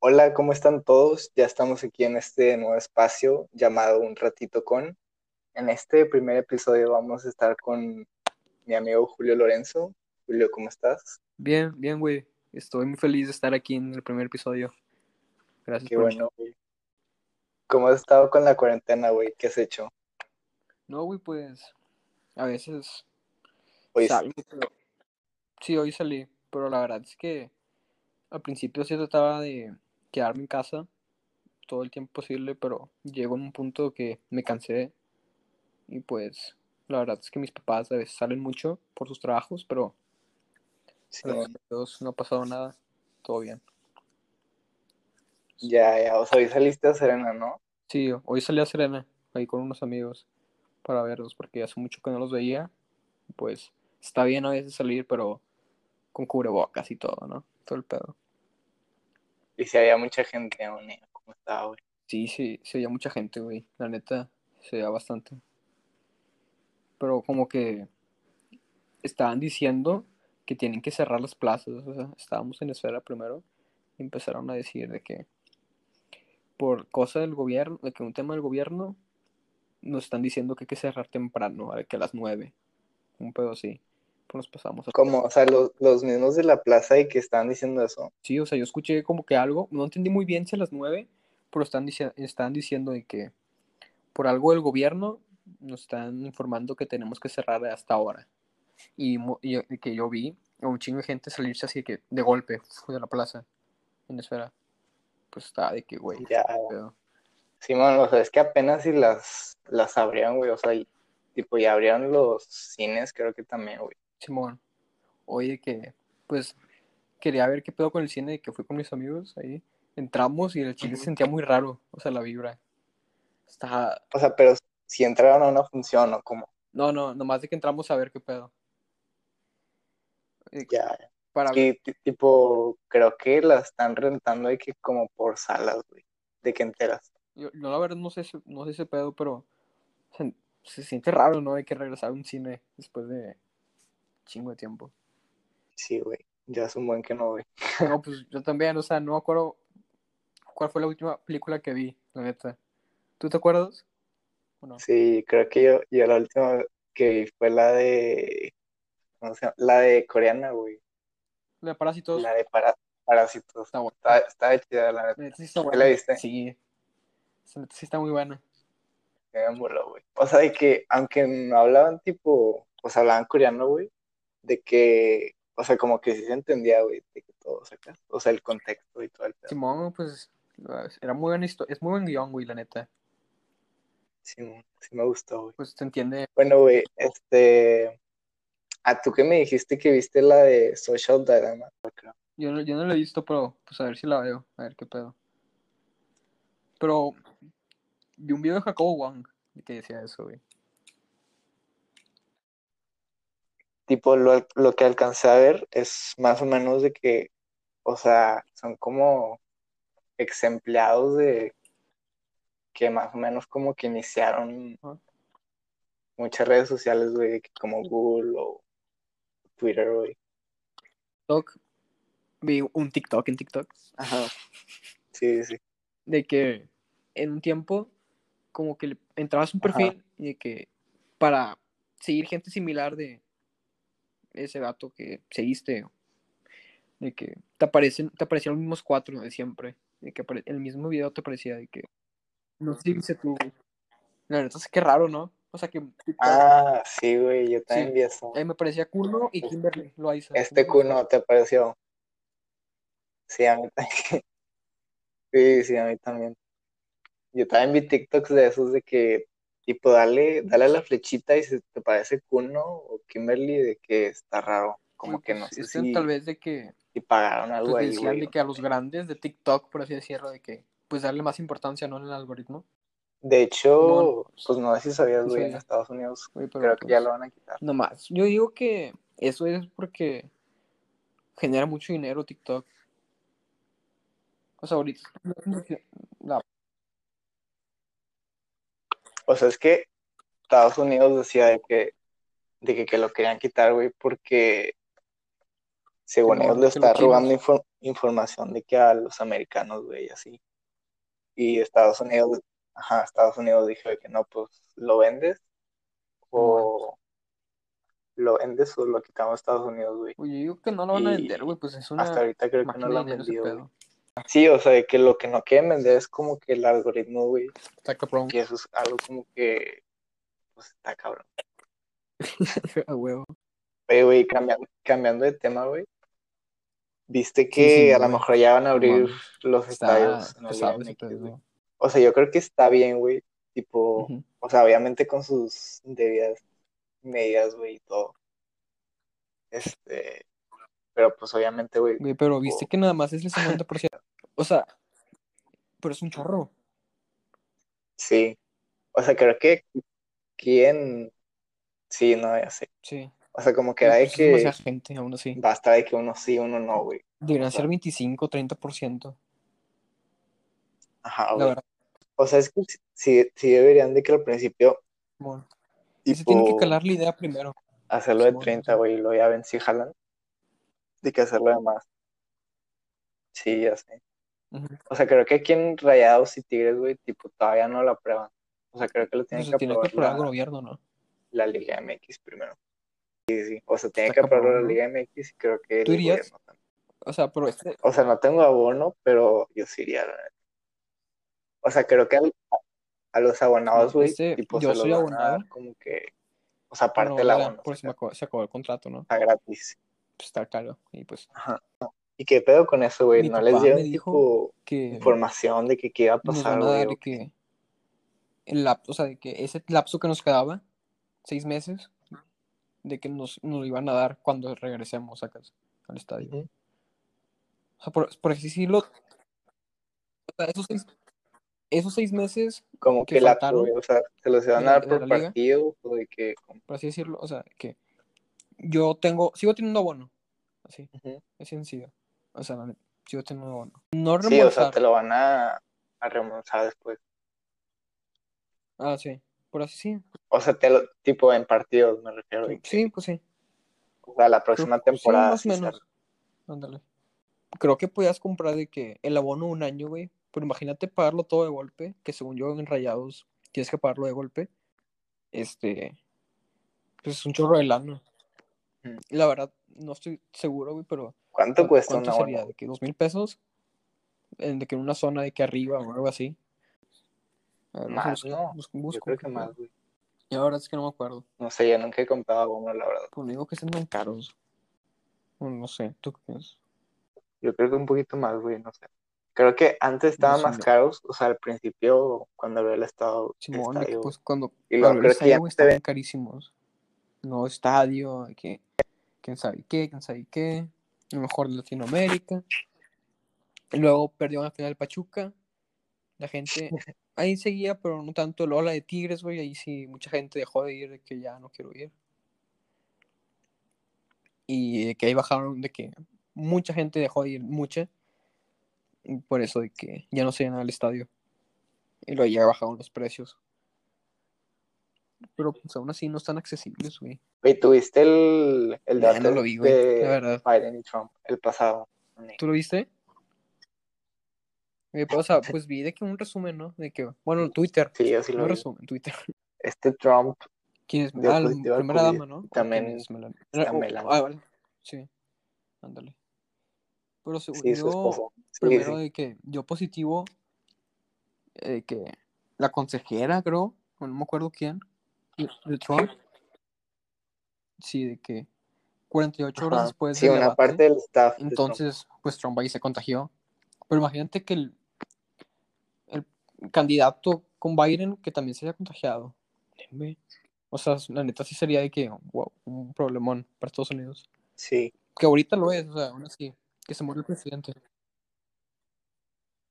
Hola, ¿cómo están todos? Ya estamos aquí en este nuevo espacio llamado Un Ratito con. En este primer episodio vamos a estar con mi amigo Julio Lorenzo. Julio, ¿cómo estás? Bien, bien, güey. Estoy muy feliz de estar aquí en el primer episodio. Gracias Qué por- bueno, güey. ¿Cómo has estado con la cuarentena, güey? ¿Qué has hecho? No, güey, pues a veces Hoy salgo, pero- Sí, hoy salí, pero la verdad es que al principio sí trataba de quedarme en casa todo el tiempo posible, pero llegó en un punto que me cansé y pues la verdad es que mis papás a veces salen mucho por sus trabajos, pero sí, Dios no ha pasado nada, todo bien. ya, ya, o sea, hoy saliste a Serena, ¿no? Sí, hoy salí a Serena, ahí con unos amigos, para verlos, porque hace mucho que no los veía. Pues está bien a veces salir, pero con cubrebocas y todo, ¿no? Todo el pedo. Y si había mucha gente aún, ¿eh? ¿cómo estaba, güey? Sí, sí, se veía mucha gente, güey. La neta, se veía bastante. Pero como que estaban diciendo que tienen que cerrar las plazas. O sea, estábamos en esfera primero y empezaron a decir de que por cosa del gobierno, de que un tema del gobierno, nos están diciendo que hay que cerrar temprano, a que a las 9. Un pedo así. Nos pasamos a... Como, o sea, los, los mismos de la plaza y que estaban diciendo eso. Sí, o sea, yo escuché como que algo, no entendí muy bien si a las 9, pero están, están diciendo de que por algo del gobierno nos están informando que tenemos que cerrar hasta ahora. Y, y que yo vi a un chingo de gente salirse así que de golpe fue de la plaza en esfera. Pues estaba de que, güey, Ya, pedo. Simón, o sea, es que apenas si las, las abrieron, güey, o sea, y, tipo, ya abrieron los cines, creo que también, güey. Simón, oye, que pues quería ver qué pedo con el cine, que fui con mis amigos ahí. Entramos y el chile se sentía muy raro, o sea, la vibra. Está, O sea, pero si entraron a una función o como, No, no, nomás de que entramos a ver qué pedo. Eh, ya, Para ti- tipo, creo que la están rentando de que como por salas, güey, de que enteras. Yo, yo la verdad no sé, no sé ese pedo, pero se, se siente raro, ¿no? Hay que regresar a un cine después de chingo de tiempo. Sí, güey, ya es un buen que no, güey. No, pues yo también, o sea, no me acuerdo cuál fue la última película que vi, la neta. ¿Tú te acuerdas? Sí, creo que yo, yo la última que vi fue la de, ¿cómo se llama? La de coreana, güey, La de Parásitos. la de para, Parásitos. Está buena. Está, está chida, la neta, sí está ¿Sí buena. la viste? Sí. Sí está muy buena. me moló, güey. O sea, de que, aunque no hablaban tipo, o sea, hablaban coreano, güey, de que, o sea, como que sí se entendía, güey, de que todo, sacas, o sea, el contexto y todo el pedo. Simón, pues, era muy buena historia. Es muy buen guion, güey, la neta. Sí, sí me gustó, güey. Pues se entiende. Bueno, güey, este, a tú que me dijiste que viste la de Social Dilemma, creo. Yo no, yo no la he visto, pero pues a ver si la veo, a ver qué pedo. Pero vi un video de Jacobo Wang que decía eso, güey. Tipo, lo, lo que alcancé a ver es más o menos de que, o sea, son como ex empleados de que más o menos como que iniciaron muchas redes sociales, güey, como Google o Twitter, güey. TikTok, vi un TikTok en TikTok Ajá. Sí, sí. de que en un tiempo como que le- entrabas un Ajá. perfil y de que para seguir gente similar de ese gato que seguiste, de que te aparecen, te aparecían los mismos cuatro de siempre, de que el mismo video te parecía de que no sé si viste tú, güey. La neta es que raro, ¿no? O sea que Ah, sí, güey, yo también Sí. vi eso. me parecía Kuno y Kimberly Loaiza. Este Kuno, ¿te pareció? Sí, a mí también. Sí, sí, a mí también. Yo también vi TikToks de esos de que, tipo, dale, dale a la flechita y si te parece Kuno o Kimberly, de que está raro. Como que pues, no sé si, tal vez de que si pagaron algo pues ahí, decían güey. de que a los grandes de TikTok, por así decirlo, de que pues darle más importancia no en el algoritmo. De hecho, pues no sé si sabías, Sí güey, en sabía. Estados Unidos Güey, pero, creo que ya pues, lo van a quitar. Nomás, yo digo que eso es porque genera mucho dinero TikTok. O sea, ahorita la- O sea, es que Estados Unidos decía de que, de que, que lo querían quitar, güey, porque según ellos le está robando información de que a los americanos, güey, así. Y Estados Unidos, ajá, Estados Unidos dijo de que no, pues lo vendes o lo vendes o lo quitamos a Estados Unidos, güey. Oye, yo digo que no lo van a Y vender, güey, pues es una Hasta ahorita creo que no lo han vendido. Sí, o sea, que lo que no quieren vender es como que el algoritmo, güey. Está cabrón. Y eso es algo como que, pues está cabrón. A huevo. Oye, güey, cambiando, cambiando de tema, güey. Viste que sí, a lo mejor ya van a No abrir los estadios güey. güey. O sea, yo creo que está bien, güey. Tipo, o sea, obviamente con sus debidas medidas, güey, y todo. Este, pero pues obviamente, güey, Güey, pero tipo, viste que nada más es el 50%. O sea, pero es un chorro. sí. O sea, creo que quién, sí, no, ya sé. Sí. O sea, como que de pues demasiada que gente, aún así. basta de que uno sí, uno no, güey. Deberían ser 25, 30%. Ajá, güey. O sea, es que sí, sí deberían de que al principio, Bueno, y se tiene que tipo, calar la idea primero. hacerlo de Simón, 30, sí. güey, y luego ya ven si jalan. De que hacerlo de más. Sí, ya sé. O sea, creo que aquí en Rayados y Tigres, güey, tipo, todavía no lo aprueban. O sea, creo que lo tienen Pues que se tiene que aprobar aprobar el la, gobierno, ¿no? la Liga MX primero. Sí, sí. O sea, tiene que aprobar la. Liga MX y creo que el ¿Tú irías? gobierno también. O sea, pero este. O sea, no tengo abono, pero yo sí iría, la neta. O sea, creo que al- a los abonados, güey, este, tipo, yo se soy abonado, como que, o sea, aparte no del la abono, por o me sea, acabó, se acabó el contrato, ¿no? está gratis. Pues está caro. Y pues, Ajá. ¿Y qué pedo con eso, güey? ¿No les dieron tipo que información de que qué iba a pasar, güey? de que el lapso, o sea, de que ese lapso que nos quedaba, seis meses, de que nos, nos iban a dar cuando regresemos a casa, al estadio. O sea, por, por así decirlo, o sea, esos seis, esos seis meses Como que que lapso, faltaron güey, o sea, se los iban a dar por partido o de que, por así decirlo, o sea, que yo tengo, sigo teniendo abono, así, es sencillo. O sea, sigo teniendo abono. No Sí, o sea, reembolsar, te lo van a, a reembolsar después. ah, sí, por así sí, O sea, te lo, tipo en partidos me refiero sí, sí, pues sí. o sea, la Creo, próxima sí, temporada más o sí menos. sale. Ándale. Creo que podías comprar de que el abono un año, güey. Pero imagínate pagarlo todo de golpe, que según yo en Rayados tienes que pagarlo de golpe. Este, pues es un chorro de lana. Mm. La verdad, no estoy seguro, güey, pero ¿Cuánto ¿cuán- cuesta ¿cuánto una sería? abono? ¿De que dos mil pesos? En- de que en una zona de que arriba o algo así. A ver, Más, ¿no? busco, Yo busco, creo qué que más, güey. Y la verdad es que no me acuerdo. No sé, yo nunca he comprado abono, la verdad. Pues digo que estén tan caros. Bueno, no sé, ¿tú qué piensas? Yo creo que un poquito más, güey, no sé. Creo que antes No estaban sé, más no. caros, o sea, al principio, cuando abrió el estado, Simón, estadio, pues cuando y luego creo que ya estaban carísimos. No estadio, que quién sabe qué, quién sabe qué. Lo mejor de Latinoamérica. Luego perdió la final Pachuca. La gente ahí seguía, pero no tanto. Luego la de Tigres, güey, ahí sí mucha gente dejó de ir, de que ya no quiero ir. Y de que ahí bajaron, de que mucha gente dejó de ir, mucha. y por eso de que ya no se llena el estadio. Y luego ya bajaron los precios. Pero pues aún así no están accesibles, güey. Güey, ¿tuviste el, el Nah, debate no lo vi, güey, de la verdad. Biden y Trump, el pasado? ¿Tú lo viste? Güey, pero, o sea, pues vi de que un resumen, ¿no? De que, bueno, Twitter. Sí, yo sí lo vi. resumen, Twitter. Este Trump ¿Quién es? Ah, la primera dama, ¿no? Y ¿O también es? Melania. Oh, Melania. ah, vale. Sí, ándale. Pero según Sí, yo. Sí, primero sí. de que yo positivo, eh, que la consejera, creo, no me acuerdo quién, de Trump, sí, de que 48 horas Ajá. después Sí, del una debate, parte del staff de Trump. entonces, pues Trump ahí se contagió. Pero imagínate que el, el candidato con Biden que también se haya contagiado. O sea, la neta sí sería de que, wow, un problemón para Estados Unidos. Sí, Que ahorita lo es, o sea, aún así, que se muere el presidente.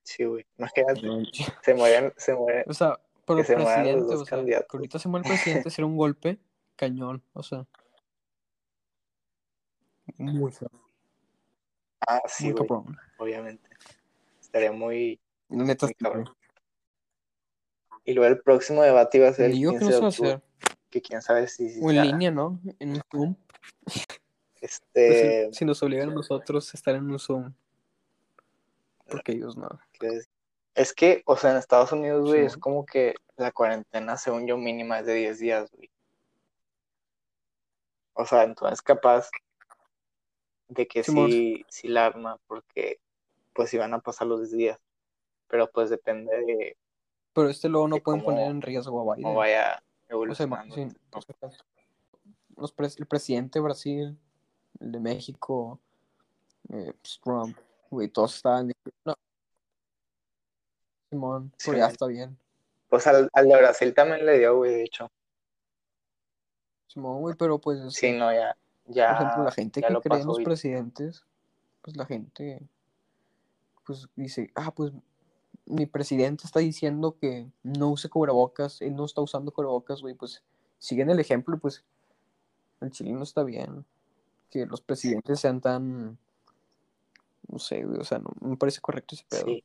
sí, güey. Imagínate, se mueren, se mueren, O sea, que el se mueran los presidente, o sea, que ahorita se muere el presidente sería un golpe cañón, o sea, muy feo, Ah, sí, muy obviamente. Estaría muy, neta, muy. Y luego el próximo debate iba a ser el que 15 no de se va a octubre, hacer. que quién sabe si, si O en línea, ¿no? En un Zoom. Pues Este, si, si nos obligan a nosotros a estar en un Zoom. Porque ellos no. Es que, o sea, en Estados Unidos, güey, es como que la cuarentena, según yo, mínima es de 10 días, güey. O sea, entonces capaz de que Simón. sí, sí la arma, porque pues iban a pasar los 10 días. Pero pues depende de Pero este luego no de pueden cómo- poner en riesgo a Biden. cómo vaya O sea, evolucionando. sí, o sea, los pres- el presidente de Brasil, el de México, eh, pues, Trump, güey, todos estaban no. Simón, pero ya está bien. Pues al, al de Brasil también le dio, güey, de hecho. Simón, güey, pero pues, Sí, no, ya, ya, por ejemplo, la gente que cree en los y- presidentes, pues la gente, pues dice, ah, pues mi presidente está diciendo que no use cubrebocas, él no está usando cubrebocas, güey, pues siguen el ejemplo, pues el chile no está bien que los presidentes sean tan, no sé, güey, o sea, no me parece correcto ese pedo. Sí.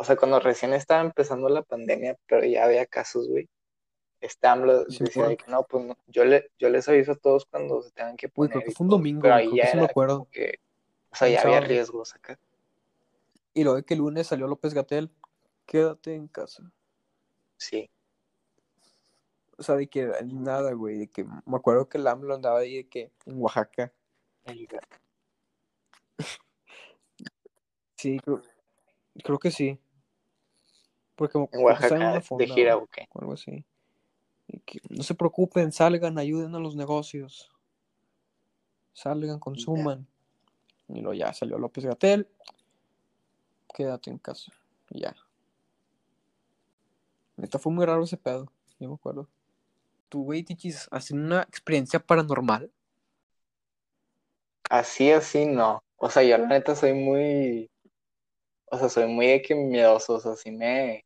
O sea, cuando recién estaba empezando la pandemia, pero ya había casos, güey. Este AMLO Sí, decía de que no, pues no, yo, le, yo les aviso a todos cuando se tengan que poner. creo que fue un domingo, pero ahí ya me acuerdo. que, o sea, ya había riesgos acá. Y luego de que el lunes salió López Gatel, quédate en casa. Sí, O sea, de que nada, güey, de que me acuerdo que el AMLO andaba ahí de que en Oaxaca. el- Sí, creo, creo que sí. Porque en Oaxaca de gira o o qué. o algo así. Y que no se preocupen, salgan, ayuden a los negocios. Salgan, consuman. Y luego ya salió López Gatel. Quédate en casa. Y ya. Neta fue muy raro ese pedo. Yo me acuerdo. Tú, güey, Tichis, hacen una experiencia paranormal. Así, así no. O sea, yo la neta soy muy, o sea, soy muy de que miedoso, o sea, sí me,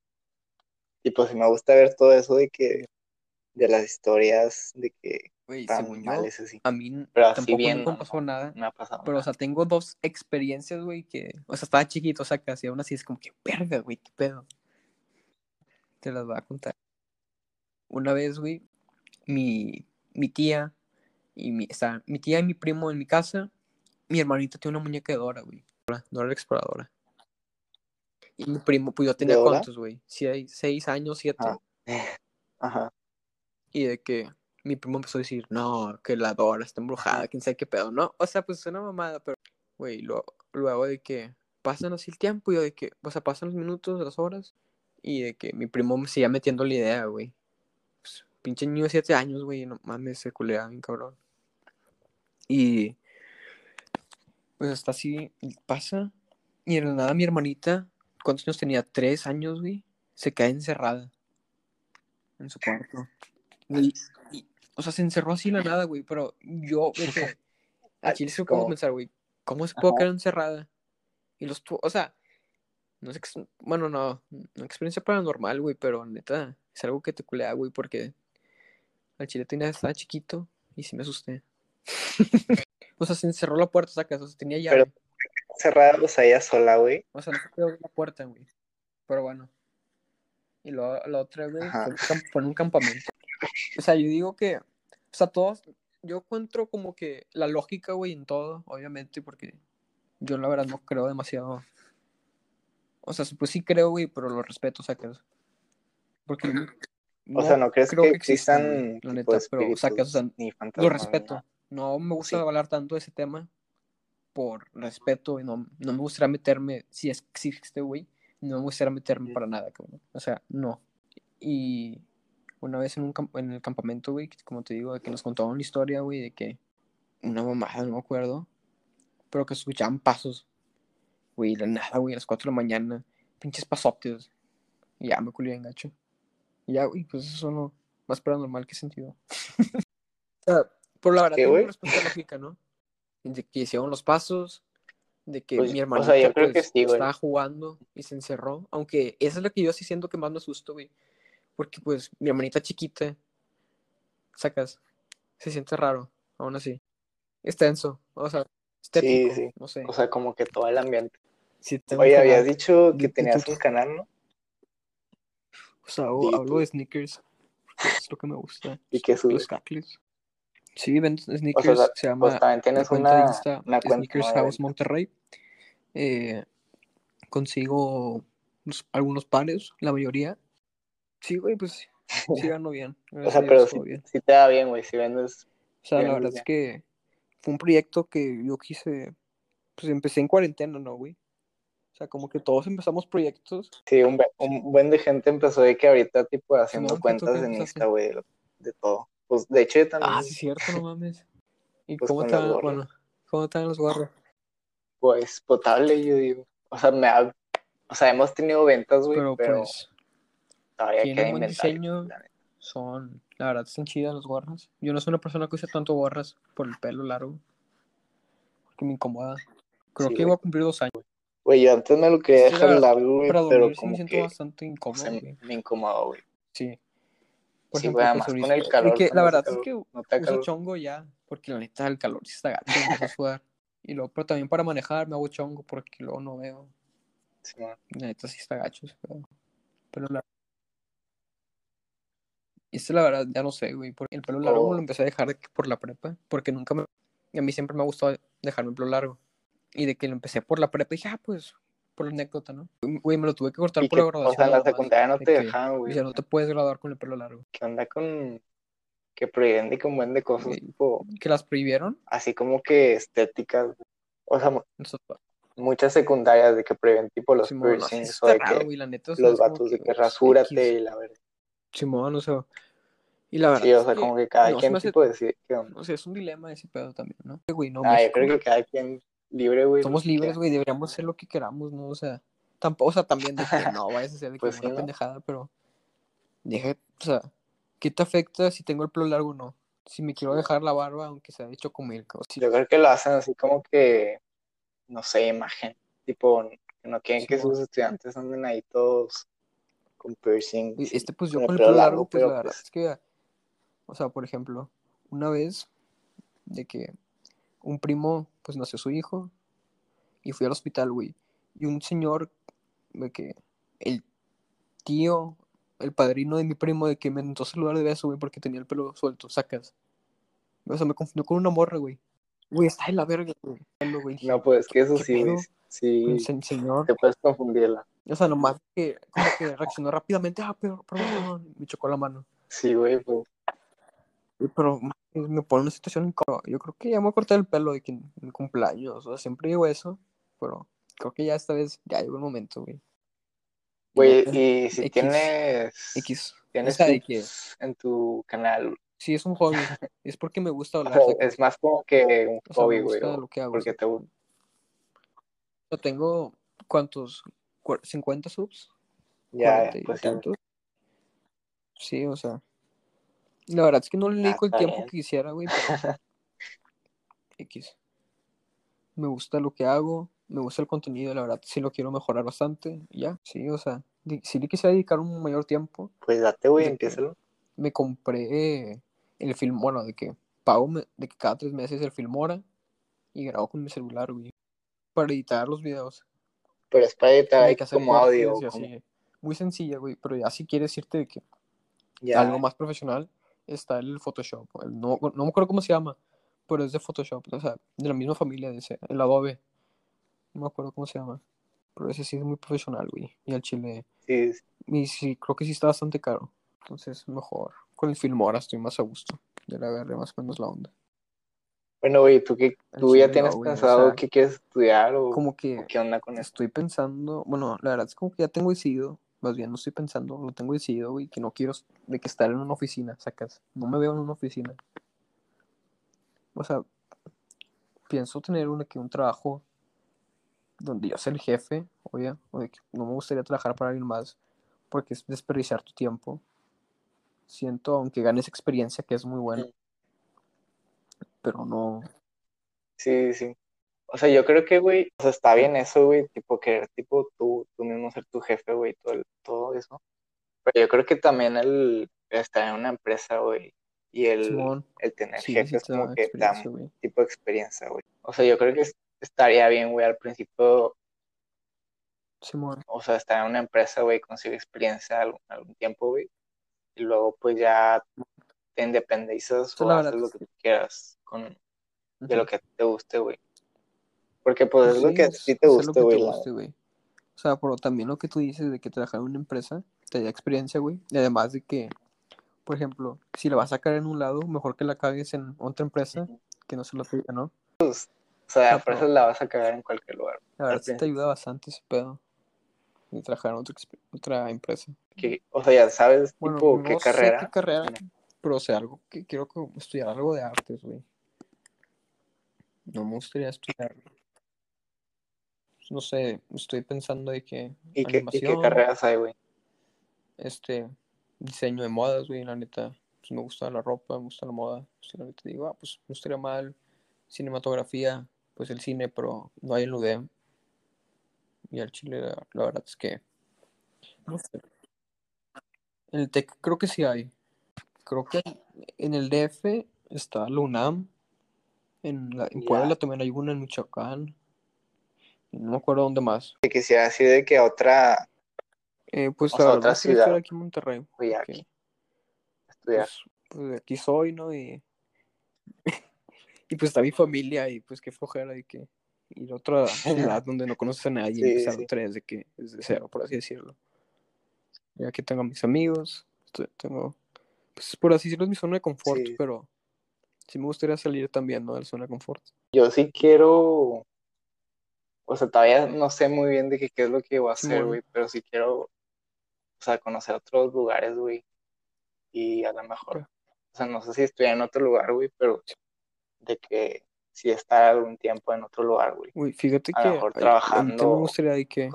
tipo, sí me gusta ver todo eso de que, de las historias de que están según yo, así. a mí Pero así tampoco bien, no, pasó nada. Me ha pasado Pero, o sea, tengo dos experiencias, güey, que... O sea, estaba chiquito, o sea, casi aún así es como que, verga, güey, qué pedo. Te las voy a contar. Una vez, güey, mi, mi tía y mi... O sea, mi tía y mi primo en mi casa. Mi hermanita tiene una muñeca de Dora, güey. Dora la exploradora. Y mi primo, pues yo tenía cuántos, güey. Seis, seis años, siete. Ah. Ajá. Y de que mi primo empezó a decir, no, que la Dora está embrujada, quién sabe qué pedo, ¿no? O sea, pues es una mamada, pero, güey, lo- luego de que pasan así el tiempo y yo de que, o sea, pasan los minutos, las horas, y de que mi primo me seguía metiendo la idea, güey. Pues, pinche niño de siete años, güey, no mames, se culea bien cabrón. Y, pues hasta así pasa, y de nada mi hermanita, ¿cuántos años tenía? Tres años, güey, se cae encerrada en su cuarto. Güey, y- o sea, se encerró así de la nada, güey, pero yo, de que, Ah, aquí les puedo ¿cómo? pensar, güey, ¿cómo se puede quedar encerrada? Y los, o sea, no sé, bueno, no, no experiencia paranormal, güey, pero neta, es algo que te culea, güey, porque al chile tenía, estaba chiquito y sí me asusté. o sea, se encerró la puerta, sacas, o sea, tenía llave. Pero- Sea, ella sola, güey. O sea, no se puede abrir la puerta, güey. Pero bueno. Y luego la otra, güey, fue, en un camp- fue en un campamento. O sea, yo digo que, o sea, todos, yo encuentro como que la lógica, güey, en todo, obviamente, porque yo la verdad no creo demasiado. O sea, pues sí creo, güey, pero lo respeto, sacas. Porque O sea, ¿no crees creo que existan, la neta, pero sacas, o sea, lo respeto. No me gusta Sí. hablar tanto de ese tema por respeto y no, no me gustaría meterme, si es que existe, güey, no me gustaría meterme para nada, cabrón. O sea, no. Y una vez en, un en el campamento, güey, como te digo, de que nos contaban una historia, güey, de que una mamada, no me acuerdo, pero que escuchaban pasos, güey, de nada, güey, a las 4 de la mañana, pinches pasotes. Y ya me culé bien gacho. Y ya, güey, pues eso es lo más paranormal que sentido. o sea, por la verdad, ¿Qué, tengo respuesta lógica, ¿no? De que hicieron los pasos, de que Pues, mi o hermanita sea, yo creo que pues, sí, güey. estaba jugando y se encerró. Aunque esa es la que yo sí siento que más me asusto, güey. Porque pues mi hermanita chiquita, sacas, se siente raro, aún así. Es tenso, o sea, estético, sí. no sé. O sea, como que todo el ambiente. Sí, Oye, canal habías dicho que tenías un canal, ¿no? O sea, hablo de sneakers, es lo que me gusta. ¿Y qué Los subes? cacles. Sí, vendo O sneakers, sea, se llama pues también la tienes cuenta de una, Insta una cuenta Sneakers House. Monterrey. Eh, consigo unos- algunos pares, la mayoría. Sí, güey, pues sí gano bien. O sea, pero sí, bien. sí te da bien, güey, si vendes. O sea, la verdad bien. es que fue un proyecto que yo quise, pues empecé en cuarentena, ¿no, güey? O sea, como que todos empezamos proyectos. Sí, un, buen- un buen de gente empezó de que ahorita, tipo, haciendo Simón, ¿qué tú cuentas en? Insta, güey, de todo. Pues, de hecho, yo también, Ah, sí, es cierto, no mames. ¿Y Pues cómo están, bueno, cómo están los gorros? pues, potable, yo digo. O sea, me ha- o sea, hemos tenido ventas, güey, Pero, pero, pues todavía tienen buen diseño. la son, la verdad, están chidas las gorras. Yo no soy una persona que use tanto gorras por el pelo largo, porque me incomoda. Creo Sí, que iba a cumplir dos años. Güey, yo antes me lo quería la dejar largo, güey, pero sí me como siento que bastante incómodo, me incomodó, güey. Sí. Por Sí, ejemplo, güey, pues además con ahorita- el calor, y que la verdad es que no te uso chongo ya, porque la neta el calor sí está gacho, me a sudar. Y luego, pero también para manejar me hago chongo porque luego no veo. Sí, man. La neta sí está gacho. Pero la... Y este la verdad ya no sé, güey. Porque el pelo largo me Oh. lo empecé a dejar por la prepa. Porque nunca me... a mí siempre me ha gustado dejarme el pelo largo. Y de que lo empecé por la prepa dije, ah, pues, por la anécdota, ¿no? Güey, me lo tuve que cortar por que, la o graduación. sea, en la secundaria no te que, dejaban, güey. Ya no te puedes graduar con el pelo largo. ¿Qué onda con que prohíben de que un buen de cosas, tipo, Que las prohibieron. así como que estéticas? güey? O sea, muchas secundarias de que prohíben, tipo, los Simón, no, piercings está o de raro, que güey, la neta. o sea, los vatos de que rasúrate X. y la verdad. Simón, o sea. Y la verdad Sí, o es sea, que como que cada no quien hace- tipo decide. O sea, es un dilema ese pedo también, ¿no? Güey, no, Ah, yo creo que cada quien libre, güey. somos que libres, güey, deberíamos hacer lo que queramos, ¿no? O sea, tampoco, o sea, también de que no vayas a hacer de que Pues sí, una ¿no? pendejada, pero deje, o sea, ¿qué te afecta si tengo el pelo largo o no? Si me quiero dejar la barba, aunque sea de chocomilk, o si Yo creo que lo hacen así como que, no sé, imagen. Tipo, que no quieren que sus estudiantes anden ahí todos con y Este, pues yo con el pelo largo, pues la verdad es que, o sea, por ejemplo, una vez de que un primo, pues nació su hijo y fui al hospital, güey. Y un señor, de que el tío, el padrino de mi primo, de que me intentó saludar de beso, güey, porque tenía el pelo suelto, sacas. O sea, me confundió con una morra, güey. Güey, está en la verga, güey. No, pues que eso ¿Qué sí, güey. Sí, se- señor. te puedes confundirla. O sea, nomás que como que reaccionó rápidamente, ah, pero, perdón, me chocó la mano. Sí, güey, pues. Pero me pone en una situación incómoda. Yo creo que ya me voy a cortar el pelo de que en mi cumpleaños. O sea, siempre digo eso, pero creo que ya esta vez ya llegó el momento, güey. Güey, y si X, tienes. X. Tienes de que en tu canal. sí es un hobby, es porque me gusta O hablar. sea, es más como que un O sea, hobby, güey. lo que hago. Porque sacas. te gusta. O sea, tengo, ¿cuántos? Cuar- ¿50 subs? Ya, 40 y pues. Sí, o sea. La verdad es que no le Ah, dedico el tiempo bien. que quisiera, güey, pero X. Me gusta lo que hago, me gusta el contenido, la verdad sí lo quiero mejorar bastante. Ya, sí, o sea, si le quisiera dedicar un mayor tiempo, Pues date, güey, empiézalo. me compré el film, bueno, de que pago me- de que cada tres meses el Filmora y grabo con mi celular, güey, para editar los videos. Pero es para editar de que hacer como audio. como-. Muy sencilla, güey, pero ya si quieres irte de que Ya. algo más profesional, está el Photoshop. el- no, no me acuerdo cómo se llama, pero es de Photoshop, o sea, de la misma familia de ese, el Adobe. No me acuerdo cómo se llama. Pero ese sí es muy profesional, güey. Y al chile. Sí. Y sí, creo que sí está bastante caro. Entonces, mejor. Con el Filmora estoy más a gusto. Ya le agarré más o menos la onda. Bueno, güey, ¿tú, qué, tú ya tienes güey, o pensado sea, qué quieres estudiar o, Como o que qué onda con eso? estoy pensando. Bueno, la verdad es como que ya tengo decidido. Más bien, no estoy pensando, lo tengo decidido, güey, que no quiero de que estar en una oficina, sacas. No me veo en una oficina. O sea, pienso tener un, que un trabajo donde yo sea el jefe, oye, o de que no me gustaría trabajar para alguien más, porque es desperdiciar tu tiempo. Siento, aunque ganes experiencia, que es muy bueno, pero no. Sí, sí. O sea, yo creo que, güey, o sea, está bien eso, güey, tipo querer, tipo, tú, tú mismo ser tu jefe, güey, todo, el- todo eso. Pero yo creo que también el estar en una empresa, güey, y el, Simón, el tener sí, jefes como da que güey. tipo de experiencia, güey. O sea, yo creo que es- estaría bien, güey, al principio, Simón, o sea, estar en una empresa, güey, conseguir experiencia algún, algún tiempo, güey, y luego, pues ya, te independizas o haces lo que tú quieras con, de lo que te guste, güey. Porque pues Pues es lo que a es ti te te güey. la. O sea, pero también lo que tú dices de que trabajar en una empresa te da experiencia, güey. Y además de que, por ejemplo, si la vas a sacar en un lado, mejor que la cagues en otra empresa que no se lo tuya, ¿no? O sea, fuerzas pero- la vas a cagar en cualquier lugar. La verdad sí te ayuda bastante ese pedo. De trabajar en otra, empresa. Que- o sea, ya sabes, Bueno, tipo, no qué sé carrera. qué carrera, pero o sea, algo que quiero estudiar algo de artes, güey. No me gustaría estudiar. No sé, estoy pensando de que ¿Y qué, ¿Y qué carreras hay, güey? este, diseño de modas, güey, la neta. Pues me gusta la ropa, me gusta la moda. Pues, la neta digo, ah, pues no estaría mal. Cinematografía, pues el cine, pero no hay en UDEM. Y al Chile, la, la verdad es que. No sé. En el TEC creo que sí hay. Creo que en el DF está la UNAM. En, la, en. Puebla también hay una en Michoacán. No me acuerdo dónde más. Te quisiera decir de que otra Eh, pues O sea, verdad otra ciudad. aquí en Monterrey. Porque, aquí, estudiar. pues, pues aquí soy, ¿no? Y, y pues está mi familia y pues qué flojera de que ir a otra ciudad donde no conoces a nadie y empezar sí. vez de que desde cero, por así decirlo. Y aquí tengo a mis amigos, tengo, pues por así decirlo es mi zona de confort, Sí. pero sí me gustaría salir también, ¿no? De la zona de confort. Yo sí quiero, o sea, todavía no sé muy bien de que qué es lo que voy a hacer, güey, pero sí quiero, o sea, conocer otros lugares, güey, y a lo mejor, o sea, no sé si estudiar en otro lugar, güey, pero de que sí estar algún tiempo en otro lugar, güey, Uy, fíjate a lo que mejor ay, a mí también me trabajando, gustaría de que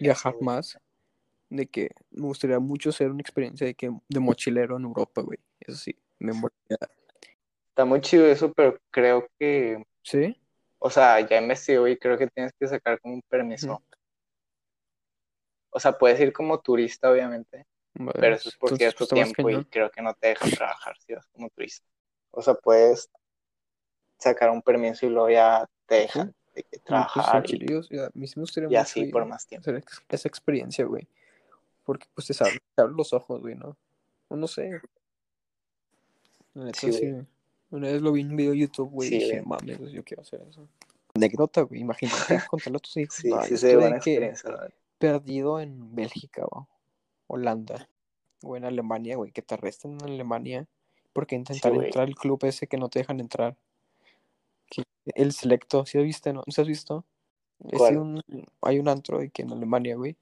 viajar más, de que me gustaría mucho hacer una experiencia de que de mochilero en Europa, güey. Eso sí, me moriría. Está muy chido eso, pero creo que, ¿Sí? O sea, ya investigué y creo que tienes que sacar como un permiso. O sea, puedes ir como turista, obviamente, pero eso es por Entonces, cierto pues, está más tiempo y creo que no te dejan trabajar si vas como turista. O sea, puedes sacar un permiso y luego ya te dejan de que Y, pues, trabajar y, me así por más tiempo. hacer esa experiencia, güey. Porque, pues, te abre, te abre los ojos, güey, ¿no? O no sé. La neta, Sí, sí. güey. Una vez lo vi en un video de YouTube, güey, Sí, y dije, mames, pues, yo quiero hacer eso. Anécdota, güey. Imagínate contarle a tus hijos. Sí, se ve que perdido en Bélgica, o Holanda, o en Alemania, güey, que te arresten en Alemania porque intentar entrar al club ese que no te dejan entrar. Que- el selecto, ¿sí has visto? ¿No? ¿Sí has visto? Es un, hay un antro que en Alemania, güey,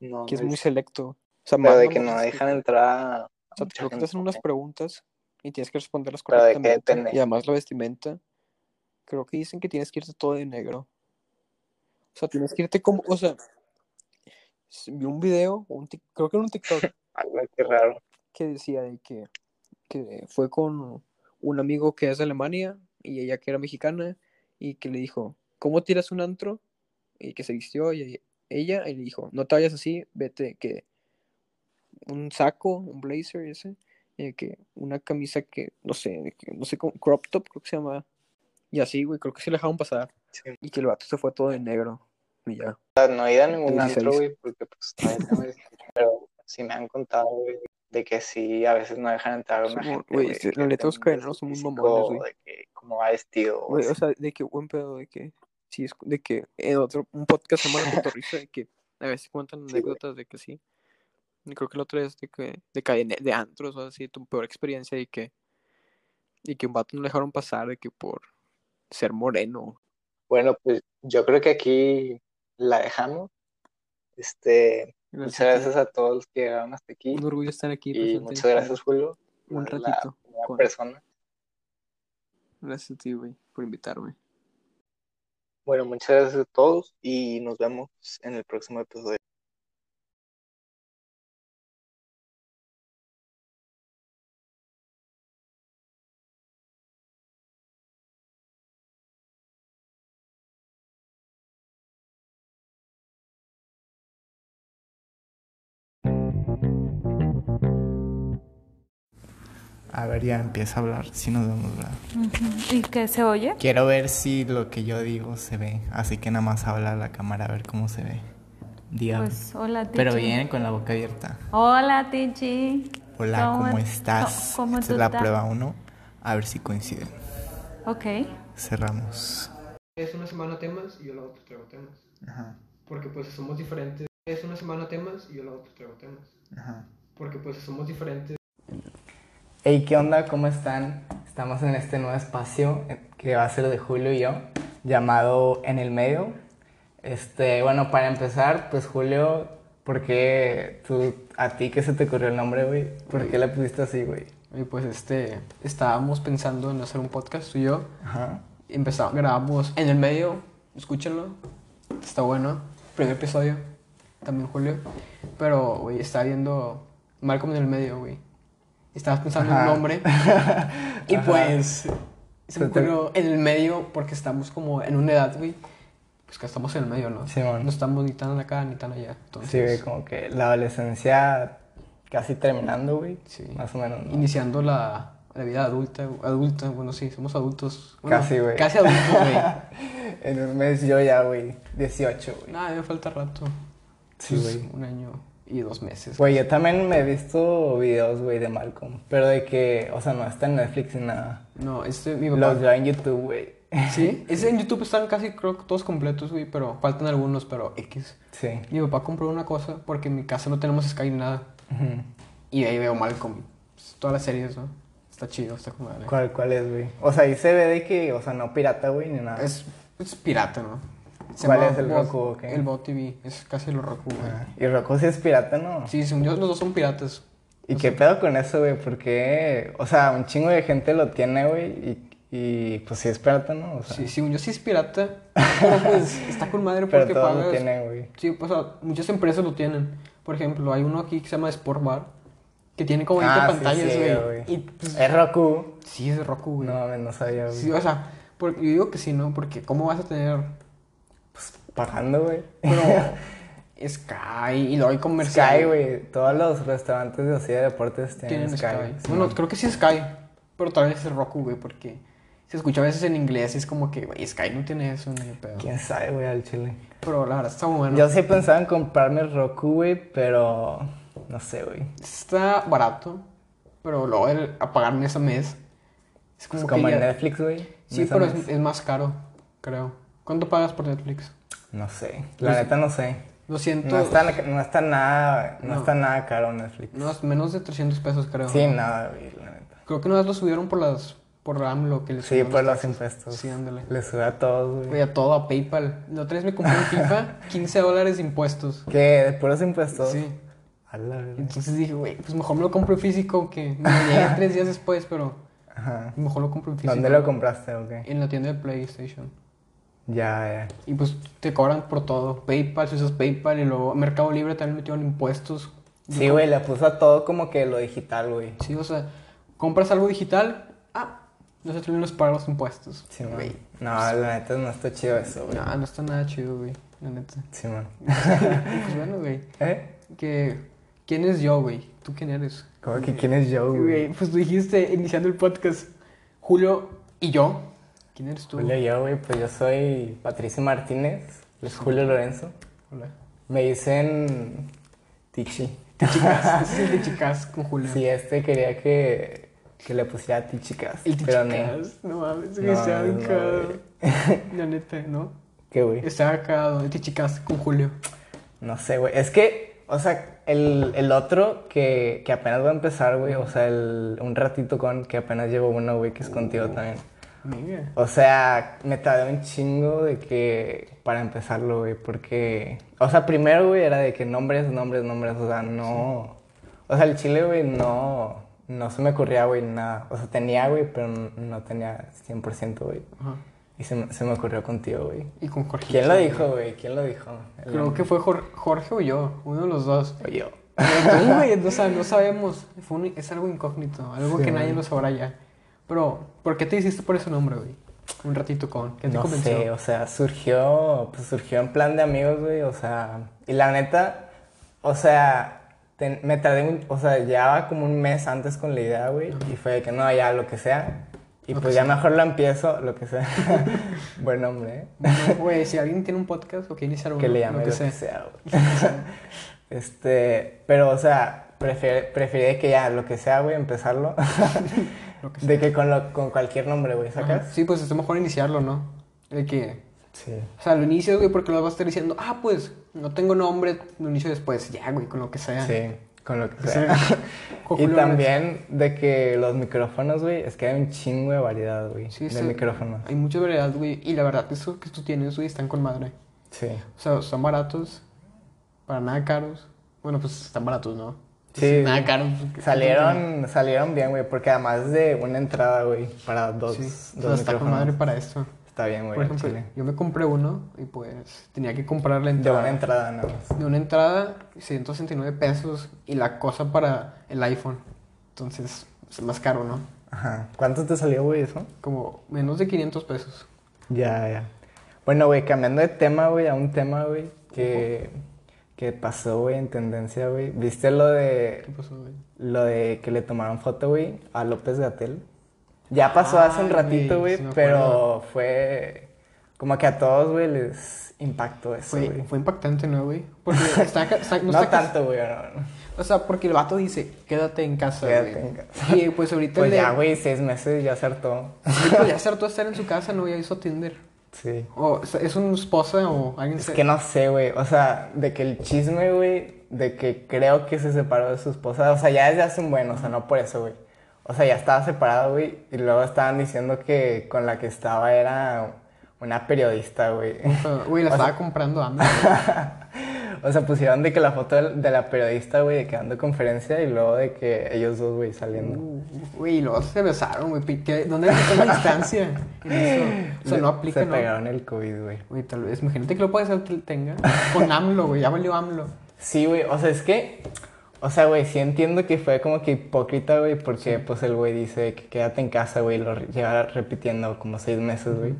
No, que es muy selecto. O sea, Pero de que no dejan entrar O sea, te hacen unas preguntas y tienes que responderlas qué correctamente. Y además la vestimenta, creo que dicen que tienes que irte todo de negro. O sea, tienes que irte como, o sea, vi un video, un tic- creo que era un TikTok, Algo que raro. que decía de que, que fue con un amigo que es de Alemania y ella que era mexicana y que le dijo, ¿cómo tiras un antro? Y que se vistió y ella y le dijo, no te vayas así, vete que un saco, un blazer y ese, y que una camisa que, no sé, que- no sé, cómo, crop top creo que se llama. Y así, güey, creo que sí le dejaron pasar. Sí. Y que el vato se fue todo de negro. Y ya. O sea, no he ido a ningún 16. antro, güey, porque pues 16, Pero sí me han contado, güey, de que sí, a veces no dejan entrar a una gente, güey, este, que la neta, los cadeneros son muy mamones, güey. de que cómo va vestido, o Güey, o sea, de que buen pedo, de que, sí, es de que en otro, un podcast se llama La Cotorrisa, de que a veces cuentan Sí, anécdotas de que sí. Y creo que la otra es de que, de cadene, de antros, o así, tu peor experiencia y que, y que un vato no le dejaron pasar de que por ser moreno. Bueno, pues yo creo que aquí la dejamos. Este, muchas Gracias a ti. gracias a todos los que llegaron hasta aquí. Un orgullo estar aquí Y muchas gracias, Julio. un la ratito con- persona. Gracias a ti, güey, por invitarme. Bueno, muchas gracias a todos y nos vemos en el próximo episodio. A ver, ya empieza a hablar, si nos vemos, ¿verdad? Ujú. ¿Y qué se oye? Quiero ver si lo que yo digo se ve, así que nada más habla a la cámara a ver cómo se ve. Diablo. Pues hola, Tichi. Pero bien, con la boca abierta. Hola, Tichi. Hola, ¿Cómo- ¿cómo estás? cómo- cómo Esta tú es la estás? prueba 1. A ver si coinciden. Ok. Cerramos. Es una semana temas y yo la otra traigo temas. Ajá, Porque pues somos diferentes. Es una semana temas y yo la otra traigo temas. ajá. Porque pues somos diferentes. Hey, ¿qué onda? ¿Cómo están? Estamos en este nuevo espacio eh, que va a ser de Julio y yo, llamado En el Medio. Este, bueno, para empezar, pues Julio, ¿por qué tú, a ti qué se te ocurrió el nombre, güey? ¿Por qué le pusiste así, güey? Y pues este, estábamos pensando en hacer un podcast tú y yo. Ajá. Empezamos, grabamos en el medio, escúchenlo. Está bueno. Primer episodio, también Julio. Pero, güey, estaba viendo Malcolm en el medio, güey. Estabas pensando en un nombre. y Ajá. pues, se me ocurrió en el medio porque estamos como en una edad, güey. Pues que estamos en el medio, ¿no? Simón. No estamos ni tan acá ni tan allá. Entonces, Sí, güey, como que la adolescencia casi terminando, güey. Sí. Más o menos, ¿no? Iniciando la, la vida adulta, adulta, bueno, sí, somos adultos. Bueno, Casi, güey. Casi adultos, güey. En un mes yo ya, güey, 18, güey. Nada, me falta rato. Sí, Pues, güey. Un año y dos meses. Güey, yo también me he visto videos, güey, de Malcolm. Pero de que, o sea, no está en Netflix ni nada. No, este, mi papá. Los veo en YouTube, güey. Sí, ese en YouTube están casi, creo que todos completos, güey, pero faltan algunos, pero X. Sí. Mi papá compró una cosa porque en mi casa no tenemos Sky ni nada. Ujú. Y ahí veo Malcolm. Pues, todas las series, ¿no? Está chido, está como. ¿Cuál, ¿Cuál es, güey? O sea, ahí se ve de que, o sea, no pirata, güey, ni nada. Es, es pirata, ¿no? Se ¿Cuál es el Roku? El Bot TV. Es casi lo Roku, güey. Ah, Y Roku sí es pirata, ¿no? Sí, según yo, los dos son piratas. ¿Y qué pedo con eso, güey? Porque, o sea, un chingo de gente lo tiene, güey, y, y pues sí es pirata, ¿no? O sea, Sí, según yo sí es pirata, pero pues está con madre pero porque todos pagas. lo tienen, güey. Sí, pues o sea, muchas empresas lo tienen. Por ejemplo, hay uno aquí que se llama Sport Bar, que tiene como 20 Ah, sí, pantallas, sí, güey. güey. y pues, Es Roku. sí, es Roku, güey. No, no sabía, güey. Sí, o sea, yo digo que sí, ¿no? Porque ¿cómo vas a tener Pagando, güey. Sky y luego hay comercial? Sky, güey. Todos los restaurantes de de deportes tienen, Sky. Bueno, creo que sí es Sky, pero tal vez es Roku, güey, porque se escucha a veces en inglés y es como que, güey, Sky no tiene eso ni pedo. ¿Quién sabe, güey, al chile? Pero la verdad está muy bueno. Yo sí pensaba en comprarme Roku, güey, pero no sé, güey. Está barato, pero luego el apagar mes a mes es como Es que como en ya- Netflix, güey. Sí, pero es, es más caro, creo. ¿Cuánto pagas por Netflix? No sé. La Pues- neta no sé. 200. No está, no está nada, no, No. está nada caro Netflix. no, menos de 300 pesos, creo. Sí, nada, güey, la neta. Creo que no lo subieron por las por AMLO que les Sí, por los impuestos. Sí, ándale. Le sube a todos, güey. A todo a PayPal. La otra vez me compré un FIFA, 15 dólares de impuestos. ¿Qué? ¿De puros impuestos? Sí. A la verga. Entonces dije, güey, pues mejor me lo compro en físico que me llega tres días después, pero Ajá. mejor lo compro en físico. ¿Dónde lo compraste o qué? En la tienda de PlayStation. Ya, ya. Y pues te cobran por todo. PayPal, si usas PayPal y luego Mercado Libre también metieron impuestos. Sí, güey, le puso a todo como que lo digital, güey. Sí, o sea, compras algo digital, ah, no se terminan de pagar los impuestos. Sí, güey. No, la neta no está chido eso, güey. No, no está nada chido, güey, la neta. Sí, man. Pues bueno, güey, ¿Eh? que, ¿quién es yo, güey? ¿Tú quién eres? ¿Cómo que quién es yo, güey? Güey, pues tú dijiste, iniciando el podcast, Julio y yo. ¿Quién eres tú? Julio, yo, güey, pues yo soy Patricio Martínez, es Julio Lorenzo. Hola. Me dicen Tichi. Chicas, ese es el de chicas con Julio. Sí, este quería que, que le pusiera Tichicas. El de pero no. no mames, No, güey, está no, güey. La neta, ¿no? ¿Qué, güey? Está cagado, el de chicas con Julio. No sé, güey. Es que, o sea, el, el otro que, que apenas va a empezar, güey, o sea, el, un ratito con que apenas llevo uno, güey, que es contigo también. Mira. O sea, me tardé un chingo de que para empezarlo, güey, porque, o sea, primero, güey, era de que nombres, nombres, nombres, o sea, no, o sea, el chile, güey, no, no se me ocurría, güey, nada. O sea, tenía, güey, pero no, tenía 100%, güey. Ajá. Y se, me- se me ocurrió contigo, güey. Y con Jorge. ¿Quién lo dijo, güey? ¿Quién lo dijo? El- Creo que fue Jor- Jorge o yo, uno de los dos. o yo. Tú, güey, o sea, no sabemos. Fue un- es algo incógnito, algo Sí, que nadie güey. lo sabrá ya. Pero, ¿por qué te hiciste por ese nombre, güey? Un ratito con. ¿Qué te No convenció? sé, o sea, surgió, pues surgió en plan de amigos, güey, o sea, y la neta, o sea, ten- me tardé, un- o sea, llevaba como un mes antes con la idea, güey, y fue de que no, ya lo que sea, y Lo pues que ya sea. mejor lo empiezo, lo que sea. Buen nombre, ¿eh? Bueno, Güey, si alguien tiene un podcast o quiere iniciar uno, que le llame lo lo que que sea. sea, güey. este, pero, o sea, prefiere, prefiere que ya lo que sea, güey, empezarlo. Lo que de que con, lo, con cualquier nombre, güey, Ajá. ¿sacas? Sí, pues es mejor iniciarlo, ¿no? De que, Sí. o sea, lo inicias, güey, porque lo vas a estar diciendo, ah, pues, no tengo nombre, lo inicio después, ya, güey, con lo que sea. Sí, con lo que sea. y también de que los micrófonos, güey, es que hay un chingo de variedad, güey, Sí, de sí. micrófonos. Hay mucha variedad, güey, y la verdad, esos que tú tienes, güey, están con madre. Sí. O sea, son baratos, para nada caros. Bueno, pues están baratos, ¿no? Sí. Nada caros. Salieron, salieron bien, güey, porque además de una entrada, güey, para dos, Sí, dos o sea, está con madre para esto. Está bien, güey, Por al ejemplo, chile. yo me compré uno y pues tenía que comprar la De entrada. una entrada nada más. De una entrada, 169 pesos y la cosa para el iPhone. Entonces, es más caro, ¿no? Ajá. ¿Cuánto te salió, güey, eso? Como menos de 500 pesos. Ya, ya. Bueno, güey, cambiando de tema, güey, a un tema, güey, que, que pasó, güey, en tendencia, güey. ¿Viste lo de ¿Qué pasó, güey? lo de que le tomaron foto, güey, a López Gatel? Ya pasó hace un ratito, güey, sí pero fue como que a todos, güey, les impactó eso, güey. fue impactante, ¿no, güey? Porque está, está- No, no está cas- tanto, güey, no. O sea, porque el vato dice, quédate en casa, Quédate güey. en casa. Y pues ahorita Pues ya, güey, seis meses ya acertó. Sí, pues, ya acertó a estar en su casa, ¿no? Ya hizo Tinder. Sí. O es una esposa o alguien Es se- que no sé, güey. O sea, de que el chisme, güey, de que creo que se separó de su esposa. O sea, ya desde hace un buen, o sea, no por eso, güey. O sea, ya estaba separado, güey. Y luego estaban diciendo que con la que estaba era una periodista, güey. Güey, la O sea- estaba comprando AMLO. O sea, pusieron de que la foto de la periodista, güey, de que dando conferencia y luego de que ellos dos, güey, saliendo. Uh, Güey, y luego se besaron, güey. pi- ¿qué- ¿Dónde está la distancia en eso? O sea, no aplica, Se ¿no? pegaron el COVID, güey. Güey, tal vez. Imagínate que lo puede ser que tenga. Con AMLO, güey. Ya valió AMLO. Sí, güey, o sea, es que, o sea, güey, sí entiendo que fue como que hipócrita, güey, porque pues el güey dice que quédate en casa, güey, lo lleva repitiendo como seis meses, güey.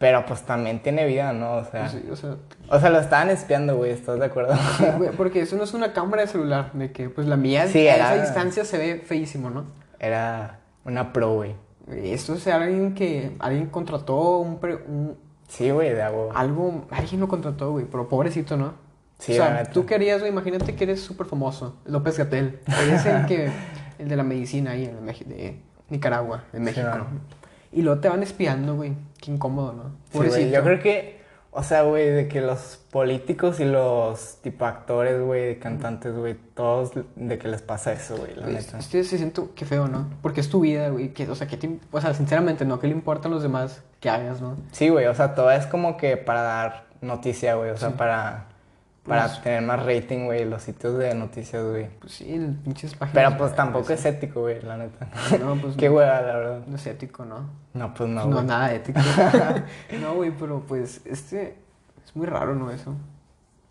Pero pues también tiene vida, ¿no? O sea, sí, o sea, o sea, lo estaban espiando, güey, ¿estás de acuerdo? sí, güey, porque eso no es una cámara de celular. De que, pues la mía Sí, a era- esa distancia se ve feísimo, ¿no? Era una pro, güey. Esto es alguien que. Alguien contrató un. pre- un- Sí, güey, de algo. Alguien lo contrató, güey. Pero pobrecito, ¿no? Sí, o sea, tú querías, güey, imagínate que eres súper famoso. López Gatel. Eres el que. El de la medicina ahí en de Nicaragua, de México. Y luego te van espiando, güey. Qué incómodo, ¿no? Sí, güey, yo creo que, o sea, güey, de que los políticos y los tipo actores, güey, cantantes, güey, todos de que les pasa eso, güey, la neta. Este se siento que feo, ¿no? Porque es tu vida, güey. Que, o sea, que te, o sea, sinceramente, ¿no? ¿Qué le importan los demás que hagas, no? Sí, güey, o sea, todo es como que para dar noticia, güey, o sea, Sí. para, para Pues- tener más rating, güey, los sitios de noticias, güey. Pues sí, el pinches páginas. Pero pues tampoco es ético, güey, la neta. No, pues Qué no. hueva, la verdad. No es ético, ¿no? No, pues no, No, güey. nada ético. no, güey, pero pues este es muy raro, ¿no? Eso.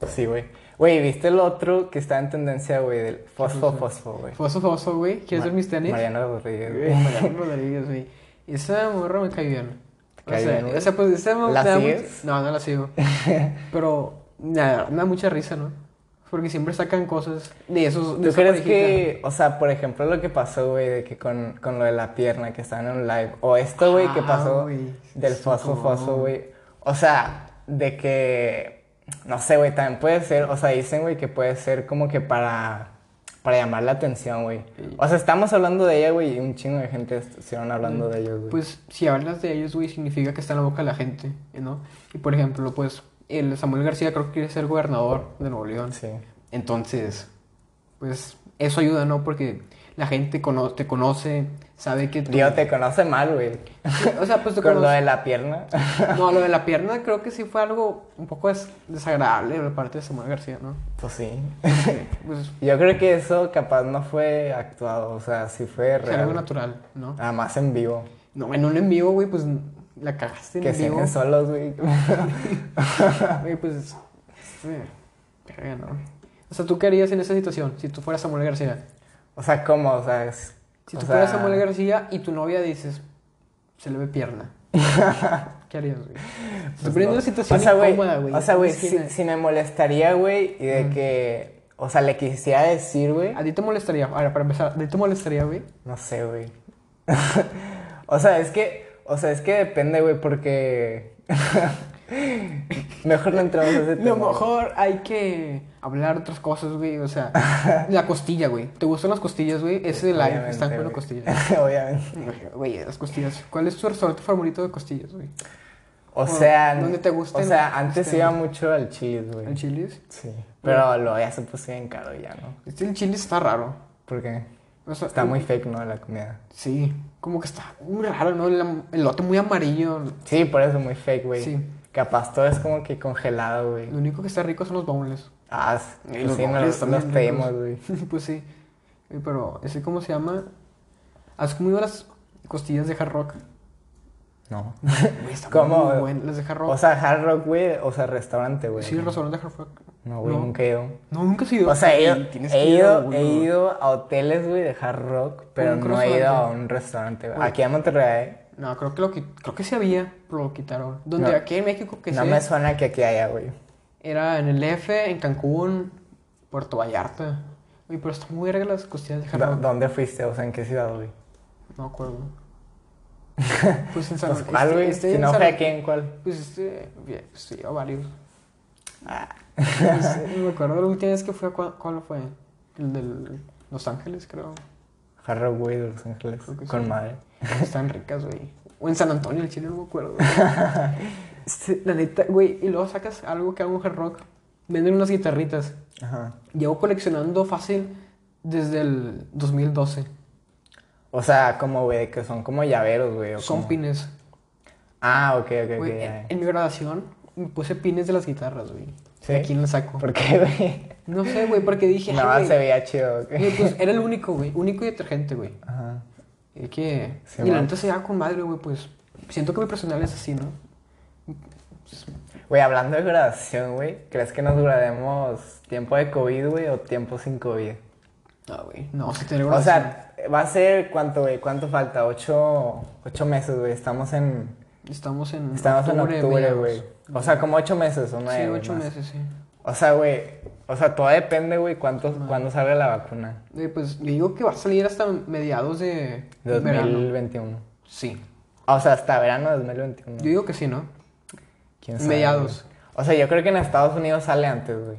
Sí, güey. Güey, ¿viste el otro que está en tendencia, güey, del fosfo, fosfo, güey? Foso, foso, güey. ¿Quieres ver mis tenis? Mariana Rodríguez, Güey. Mariano Rodríguez, güey. Esa morra me cae bien. O ¿Cae sea, bien, güey? esa, pues, esa ¿La me sigues? mucho- No, no la sigo. Pero nada, me da mucha risa, ¿no? Porque siempre sacan cosas de esos. de ¿Tú crees que, o sea, por ejemplo, lo que pasó, güey, de que con, con lo de la pierna, que estaban en un live, o esto, güey, que Ah, pasó del foso, foso, güey, o sea, de que, no sé, güey, también puede ser, o sea, dicen, güey, que puede ser como que para, para llamar la atención, güey. O sea, estamos hablando de ella, güey, y un chingo de gente estuvieron hablando de ellos, güey. Pues si hablas de ellos, güey, significa que está en la boca de la gente, ¿no? Y por ejemplo, pues el Samuel García creo que quiere ser gobernador de Nuevo León. sí. Entonces, pues eso ayuda, ¿no? Porque la gente cono- te conoce, sabe que tú... Digo, te conoce mal, güey. O sea, pues te Con lo de la pierna. No, lo de la pierna creo que sí fue algo un poco des- desagradable de parte de Samuel García, ¿no? pues sí. Pues Yo creo que eso capaz no fue actuado, o sea, sí fue es algo real. natural, ¿no? Nada más en vivo. No, en un en vivo, güey, pues la cagaste en Que vivo. solos, güey. Güey, pues. ¿no? O sea, ¿tú qué harías en esa situación si tú fueras Samuel García? O sea, ¿cómo? O sea, es... Si o tú sea, fueras Samuel García y tu novia dices, se le ve pierna. ¿Qué harías, güey? Estoy poniendo una situación O sea, güey, incómoda, güey. o sea, güey, si me molestaría, güey, y de que... O sea, le quisiera decir, güey. ¿A ti te molestaría? Ahora, para empezar, ¿a ti te molestaría, güey? No sé, güey. o sea, es que... O sea, es que depende, güey, porque... Mejor no entramos a ese tema. lo mejor hay que hablar de otras cosas, güey. O sea, la costilla, güey. ¿Te gustan las costillas, güey? Ese live Obviamente, está con costillas. Obviamente. Güey, las costillas. ¿Cuál es tu restaurante favorito de costillas, güey? O O sea, donde te gusten, O sea, antes iba mucho al Chili's, güey. ¿El chilis? Sí. Pero luego ya se puso bien caro ya, ¿no? Este el chilis está raro. ¿Por qué? O sea, Está muy fake, ¿no? La comida. Sí, como que está muy raro, ¿no? El, lote muy amarillo. Sí, por eso muy fake, güey. Sí. Capaz todo es como que congelado, güey. Lo único que está rico son los boneless. Ah, Y pues los sí, los pedimos, güey. pues sí. Pero, ¿ese cómo se llama? ¿Has comido las costillas de hard rock? No. Güey, ¿Cómo? muy buenas las de hard rock. O sea, Hard Rock, güey, o sea, restaurante, güey. sí, el restaurante de hard rock. No, güey, No. nunca he ido. No, nunca has ido. O sea, he ido, he que ido, he ido a hoteles, güey, de Hard Rock, pero no he ido a un restaurante, güey. Aquí en Monterrey, No, creo que lo qui- creo que sí había, pero lo quitaron. Donde No. aquí en México que no me suena que aquí haya, güey. era en el F, en Cancún, Puerto Vallarta. Güey, pero está muy verga las costillas de hard ¿Dó- rock. ¿Dónde fuiste? O sea, ¿en qué ciudad, güey? No acuerdo. Pues en San Pues, ¿cuál, güey? este si no fue aquí, ¿en cuál? Pues este, bien, pues sí, a varios. Ah. Este, no me acuerdo la última vez que fue, ¿cuál, cuál fue? El de Los Ángeles, creo. Hard Rock, güey, de Los Ángeles. Con sí. madre. Están ricas, güey. O en San Antonio, el Chile, no me acuerdo. La neta, güey, y luego sacas algo que haga un hard rock. Venden unas guitarritas. Ajá. Llevo coleccionando fácil desde el 2012. O sea, como, güey, que son como llaveros, güey. Son como- pines. Ah, ok, ok, ok. En, mi graduación me puse pines de las guitarras, güey. ¿Sí? ¿De quién la saco? ¿Por qué, güey? No sé, güey, porque dije, más se veía chido, güey. Pues era el único, güey. Único y detergente, güey. Ajá. Y que. Sí, y la neta se lleva con madre, güey, pues. Siento que mi personal es así, ¿no? Güey, hablando de graduación, güey, ¿crees que nos graduemos tiempo de COVID, güey, o tiempo sin COVID? No, güey. No, si tener O sea, va a ser, ¿cuánto, güey? ¿Cuánto falta? Ocho, ocho meses, güey. Estamos en, Estamos en. estamos en octubre, güey. O sea, como ocho meses o nueve, Sí, ocho más. meses, sí. O sea, güey, o sea, todo depende, güey, cuánto, cuándo salga la vacuna. Güey, pues yo digo que va a salir hasta mediados de. De verano. 2021. Sí. O sea, hasta verano de 2021. Yo digo que sí, ¿no? ¿Quién sabe, mediados. güey? O sea, yo creo que en Estados Unidos sale antes, güey.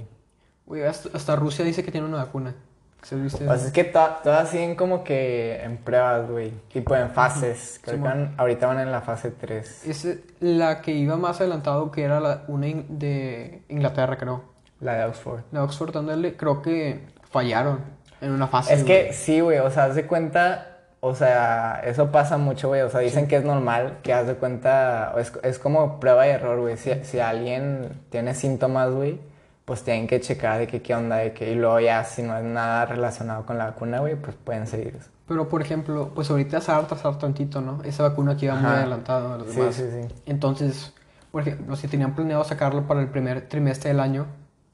Güey, hasta, hasta Rusia dice que tiene una vacuna. ¿Se viste? Sea, es que to- todas siguen como que en pruebas, güey. Tipo en fases. Creo que van- ahorita van en la fase 3. Es la que iba más adelantado, que era la, una in- de Inglaterra, creo. La de Oxford. La Oxford, ándale, creo que fallaron en una fase. Es que güey. sí, güey, o sea, haz de cuenta, o sea, eso pasa mucho, güey, o sea, dicen que es normal, que haz de cuenta, es, es como prueba y error, güey, si, si alguien tiene síntomas, güey, pues tienen que checar de que qué onda, de que, y luego ya, si no es nada relacionado con la vacuna, güey, pues pueden seguir. Pero, por ejemplo, pues ahorita se va a retrasar tantito, ¿no? Esa vacuna que iba muy adelantada a los Sí, demás. sí, sí. Entonces, por ejemplo, si tenían planeado sacarlo para el primer trimestre del año,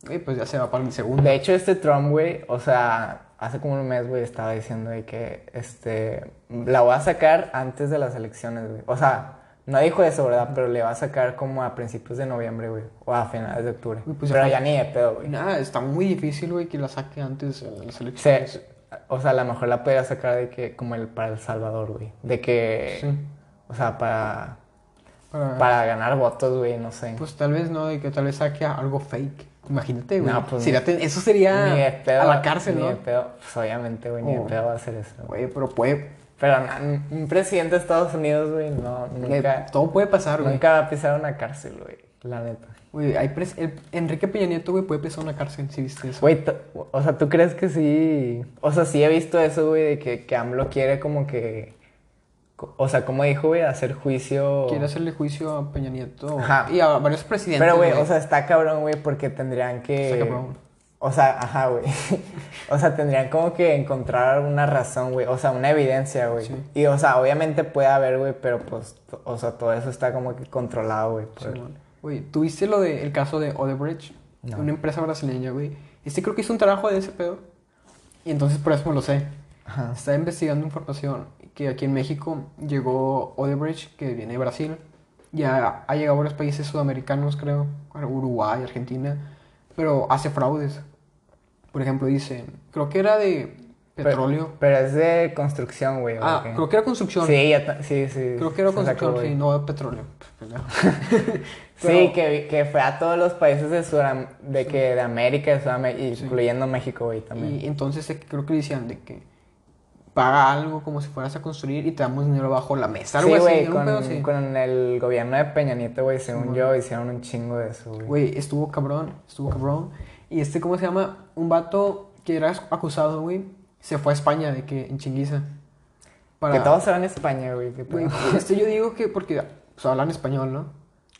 eh, pues ya se va para el segundo. De hecho, este Trump, güey, o sea, hace como un mes, güey, estaba diciendo de que, este, la voy a sacar antes de las elecciones, güey. O sea, no dijo eso, ¿verdad? Pero le va a sacar como a principios de noviembre, güey, o a finales de octubre. Uy, pues Pero ya ni de pedo, güey. Nada, está muy difícil, güey, que la saque antes de las Se- elecciones. o sea, a lo mejor la podría sacar de que, como el para El Salvador, güey. De que, Sí. o sea, para, Para, para ganar votos, güey, no sé. Pues tal vez no, de que tal vez saque algo fake. Imagínate, güey. No, pues, Sería eso sería ni de pedo. a la cárcel, ni ¿no? de pedo. Pues obviamente, güey, ni de Oh. pedo va a hacer eso. Güey, pero puede. Pero un presidente de Estados Unidos, güey, no, nunca, eh, todo puede pasar, güey. nunca va a pisar una cárcel, güey, la neta. Güey, hay pres- el- Enrique Peña Nieto, güey, puede pisar una cárcel, si viste eso. Güey, o sea, ¿tú crees que sí? O sea, sí he visto eso, güey, de que, que AMLO quiere como que... O sea, como dijo, güey, hacer juicio... Quiere hacerle juicio a Peña Nieto Ajá. y a varios presidentes. Pero, güey, o sea, está cabrón, güey, porque tendrían que... Está cabrón. O sea, ajá, güey. o sea, tendrían como que encontrar una razón, güey. O sea, una evidencia, güey. Sí. Y, o sea, obviamente puede haber, güey, pero pues, o sea, todo eso está como que controlado, güey. por- Simón. Güey, ¿tuviste lo del caso de Odebrecht? No. Una empresa brasileña, güey. Este creo que hizo un trabajo de ese pedo. Y entonces por eso me lo sé. Ajá. Estaba investigando información que aquí en México llegó Odebrecht, que viene de Brasil. Ya ha llegado a varios países sudamericanos, creo. Uruguay, Argentina. Pero hace fraudes. Por ejemplo, dicen, creo que era de petróleo. Pero es de construcción, güey. ¿o ah, qué? creo que era construcción. Sí, ya sí, sí. Creo que era sacó, construcción, güey. sí, no petróleo. Pendejo. Sí, Pero- que, que fue a todos los países de Sudam- de que de América, de Sudamérica, incluyendo México, güey, también. Y entonces eh, creo que decían de que paga algo como si fueras a construir y te damos dinero bajo la mesa. Algo sí, güey, con, así. con el gobierno de Peña Nieto, güey, según yo, hicieron un chingo de eso, güey. Güey, estuvo cabrón, estuvo cabrón. Y este, ¿cómo se llama? Un vato que era acusado, güey, se fue a España de que en chinguiza. Para... Que todos se van a España, güey. Güey, este yo digo que porque pues, hablan español, ¿no?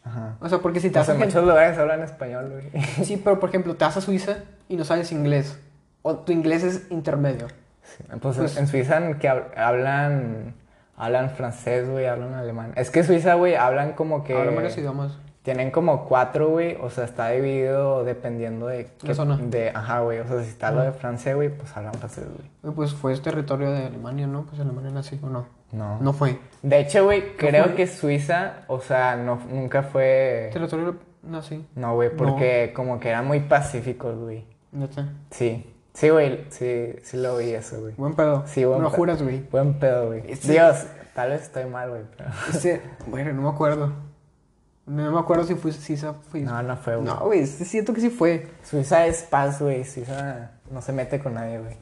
Ajá. O sea, porque si te vas en a... muchos lugares hablan español, güey. Sí, pero por ejemplo, te vas a Suiza y no sabes inglés. O tu inglés es intermedio. Sí, Pues, Pues- en Suiza que hab- hablan hablan francés, güey, hablan alemán. Es que Suiza, güey, hablan como que Hablan varios idiomas. tienen como cuatro, güey, o sea, está dividido dependiendo de La zona. de ajá, güey, o sea, si está lo de Francia, güey, pues hablan francés, güey. Güey, Pues fue es territorio de Alemania, ¿no? Pues Alemania nació, ¿o no? No. No fue. De hecho, güey, creo fue? que Suiza, o sea, no nunca fue Territorio nací. No, güey, porque como que eran muy pacíficos, güey. Neta. Sí. Sí, güey, sí, sí lo vi eso, güey. Buen pedo. Sí, buen No pedo. juras, güey. Buen pedo, güey. Este- Dios, tal vez estoy mal, güey, pero... Este, bueno, no me acuerdo. No me acuerdo si fue Suiza. Fue... No, no fue, güey. No, güey, siento que sí fue. Suiza es paz, güey. Suiza no se mete con nadie, güey.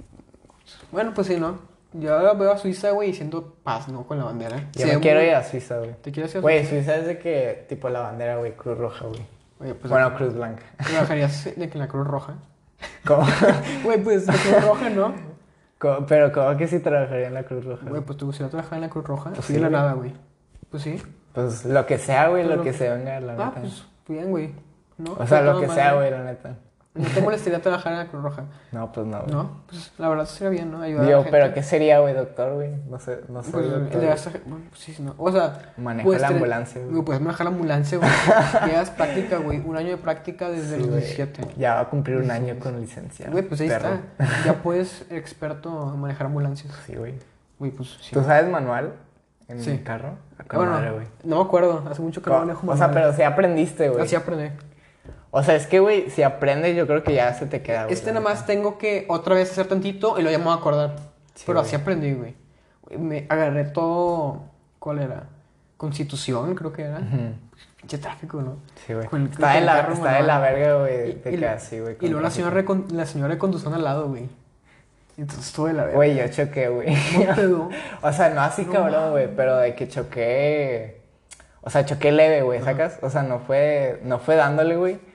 Bueno, pues sí, ¿no? Yo ahora veo a Suiza, güey, diciendo paz, ¿no? Con la bandera. Yo Se me quiero ir a Suiza, güey. ¿Te quieres ir a Güey, Suiza? Suiza es de que, tipo la bandera, güey, cruz roja, güey. Oye, pues. bueno, cruz blanca. ¿Trabajarías de que la Cruz Roja? ¿Cómo? Güey, pues la Cruz Roja, ¿no? ¿Cómo? Pero ¿cómo que sí trabajaría en la cruz roja? Güey, pues te gustaría trabajar en la Cruz Roja. Pues sí, de la nada, güey. Pues sí. Pues lo que sea, güey, Pero lo que se venga, la Ah, neta. pues bien, güey. ¿No? o sea, lo que madre. sea, güey, la neta. ¿No te molestaría trabajar en la Cruz Roja? No, pues no, güey. No, pues la verdad sería bien, ¿no? Ayudar a la gente. pero ¿qué sería, güey, doctor, güey? No sé, no sé. Pues, doctor. le das a- bueno, pues sí, no. O sea, Manejo puedes la tener- ambulancia, güey. Puedes manejar la ambulancia, güey. Llevas práctica, güey. Un año de práctica desde Sí, los güey. 17. Ya va a cumplir un año con licencia. Güey, pues ahí perro. está. Ya puedes experto en manejar ambulancias. Sí, güey. Güey, pues sí. ¿Tú sabes manual en Sí. el carro? Bueno, madre, no me acuerdo. Hace mucho que no manejo O sea, pero sí aprendiste, güey. Así aprendí. O sea, es que, güey, si aprendes, yo creo que ya se te queda, güey. Este nada más tengo que otra vez hacer tantito y lo llamo a acordar. Sí, pero así aprendí, güey. Me agarré todo. ¿Cuál era? Constitución, creo que era. Pinche tráfico, ¿no? Sí, güey. Está de la, carro está de la manual. verga, güey, Y- así, güey. Luego la señora, la señora de conducción al lado, güey. Entonces estuve de la verga. Güey, yo choqué, güey. O sea, no así cabrón, güey, pero de que choqué. O sea, choqué leve, güey, ¿sacas? O sea, no fue, no fue dándole, güey.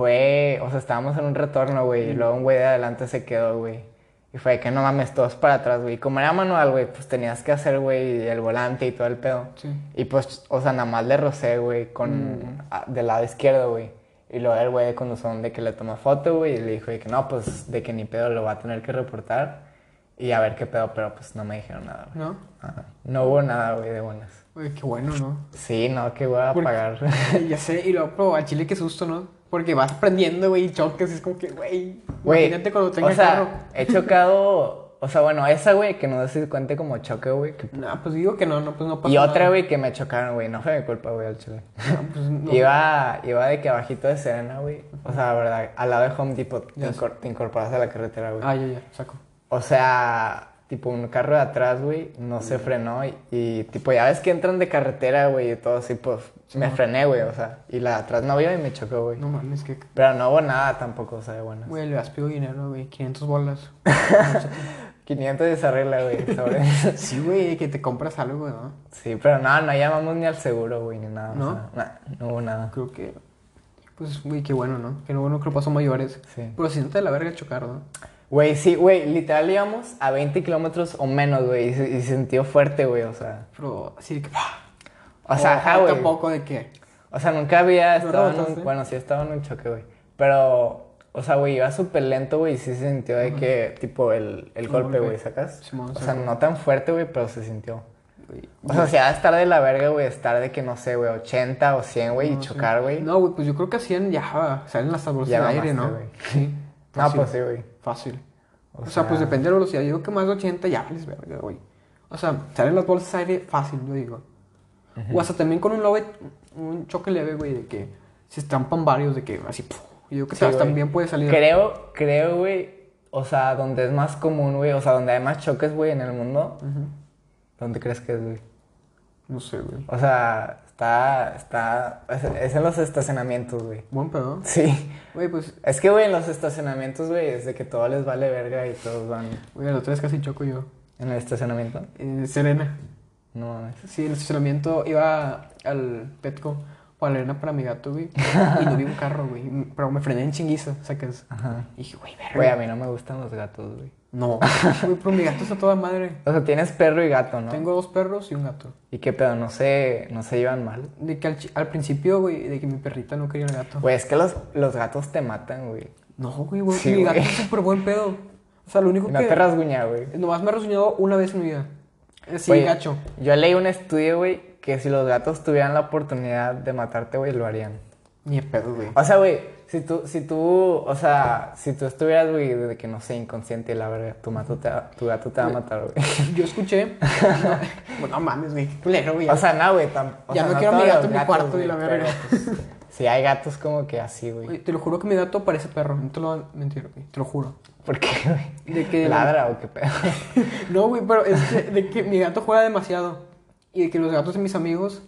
Fue, o sea, estábamos en un retorno, güey, y luego un güey de adelante se quedó, güey. Y fue de que no mames, todos para atrás, güey. Como era manual, güey, pues tenías que hacer, güey, el volante y todo el pedo. Sí. Y pues, o sea, nada más le rocé, güey, con... a- del lado izquierdo, güey. Y luego el güey de conducción de que le tomó foto, güey, y le dijo de que no, pues, de que ni pedo lo va a tener que reportar. Y a ver qué pedo, pero pues no me dijeron nada, güey. ¿No? Ajá. No hubo nada, güey, de buenas. Güey, qué bueno, ¿no? Sí, no, que voy a pagar. ya sé, y luego, pero a Chile qué susto, ¿no? Porque vas aprendiendo, güey, y chocas, y es como que, güey, imagínate cuando o sea, carro. he chocado... O sea, bueno, esa, güey, que no sé si cuente como choque, güey. que- No, pues digo que no, no, pues no pasa Y otra, güey, que me chocaron, güey. No fue mi culpa, güey, al chile. No, pues no. Iba, iba de que abajito de Serena, güey. O sea, la verdad, al lado de Home Depot te, incor- te incorporas a la carretera, güey. Ah, ya, ya, saco. O sea, tipo un carro de atrás, güey, no se frenó y, y, tipo ya ves que entran de carretera, güey, y todo así, pues me frené, güey, o sea, y la de atrás no vio y me chocó, güey. No mames, que... Pero no hubo nada tampoco, o sea, de buenas. Güey, le has pedido dinero, güey, 500 bolas. 500 de se arregla, güey, sobre sí, güey, que te compras algo, ¿no? Sí, pero no, no llamamos ni al seguro, güey, ni nada. ¿No? O sea, no hubo nada. Creo que... Pues, güey, qué bueno, ¿no? Que no bueno que lo pasó mayores. Sí. Pero siente de la verga chocar, ¿no? Güey, sí, güey, literal íbamos a 20 kilómetros o menos, güey, y, se- y sintió fuerte, güey, o sea. Pero así de que... O sea, ajá, güey. Tampoco de que... O sea, nunca había ¿No estado en un... Bueno, sí estaba en un choque, güey. Pero, o sea, güey, iba súper lento, güey, y sí se sintió de que, tipo, el, el golpe, güey, ¿sacas? O sea, no tan fuerte, güey, pero se sintió. O sea, si ha de estar de la verga, güey, estar de que, no sé, güey, 80 o 100, güey, y chocar, güey. No, güey, pues yo creo que hacían ya salen las bolsas de aire, ¿no? Sí. No, fácil, pues sí, güey. Fácil. O O, sea, pues depende de la velocidad. Yo digo que más de 80 ya vales verga, güey. O sea, salen las bolsas de aire fácil, yo digo. O hasta también con un leve, un choque leve, güey, de que se estampan varios, de que así, ¡puf! Yo digo que Sí, también puede salir. Creo, creo, güey, o sea, donde es más común, güey, o sea, donde hay más choques, güey, en el mundo, ¿dónde crees que es, güey? No sé, güey. O sea, está, está, es, es en los estacionamientos, güey. Buen pedo. Sí. Güey, pues, Es que, güey, en los estacionamientos, güey, es de que todo les vale verga y todos van güey, a la otra vez casi choco yo. en el estacionamiento. Eh, Serena. No mames. Sí, en el estacionamiento iba al Petco o a la arena para mi gato, güey. Y no vi un carro, güey. Pero me frené en chinguiza, sacas. Ajá. Y dije, güey, verga. Güey, a mí no me gustan los gatos, güey. No, güey, pero mi gato está toda madre. O sea, tienes perro y gato, ¿no? Tengo dos perros y un gato. ¿Y qué pedo? ¿No se, no se llevan mal? De que al, principio, güey, de que mi perrita no quería el gato. Güey, es que los, los gatos te matan, güey. No, güey, güey. Sí, mi gato es súper buen pedo. O sea, lo único Y no que. te rasguña, güey. Nomás me ha resoñado una vez en mi vida. Sí, Oye, gacho. Yo leí un estudio, güey, que si los gatos tuvieran la oportunidad de matarte, güey, lo harían. Ni pedo, güey. O sea, güey, si tú, si tú, o sea, si tú estuvieras, güey, de que no sé, inconsciente la verga, tu, mato te tu gato te va a matar, güey. Yo escuché. No, no mames, güey. culero, güey. O sea, no, güey, tam- o Ya sea, no quiero a mi gato en mi cuarto güey, y la verga. pues, sí, hay gatos como que así, güey. Te lo juro que mi gato parece perro. No te lo voy a mentir, güey. Te lo juro. ¿Por qué, güey? De que. ¿Ladra o qué pedo? No, güey, pero es que, de que mi gato juega demasiado. Y de que los gatos de mis amigos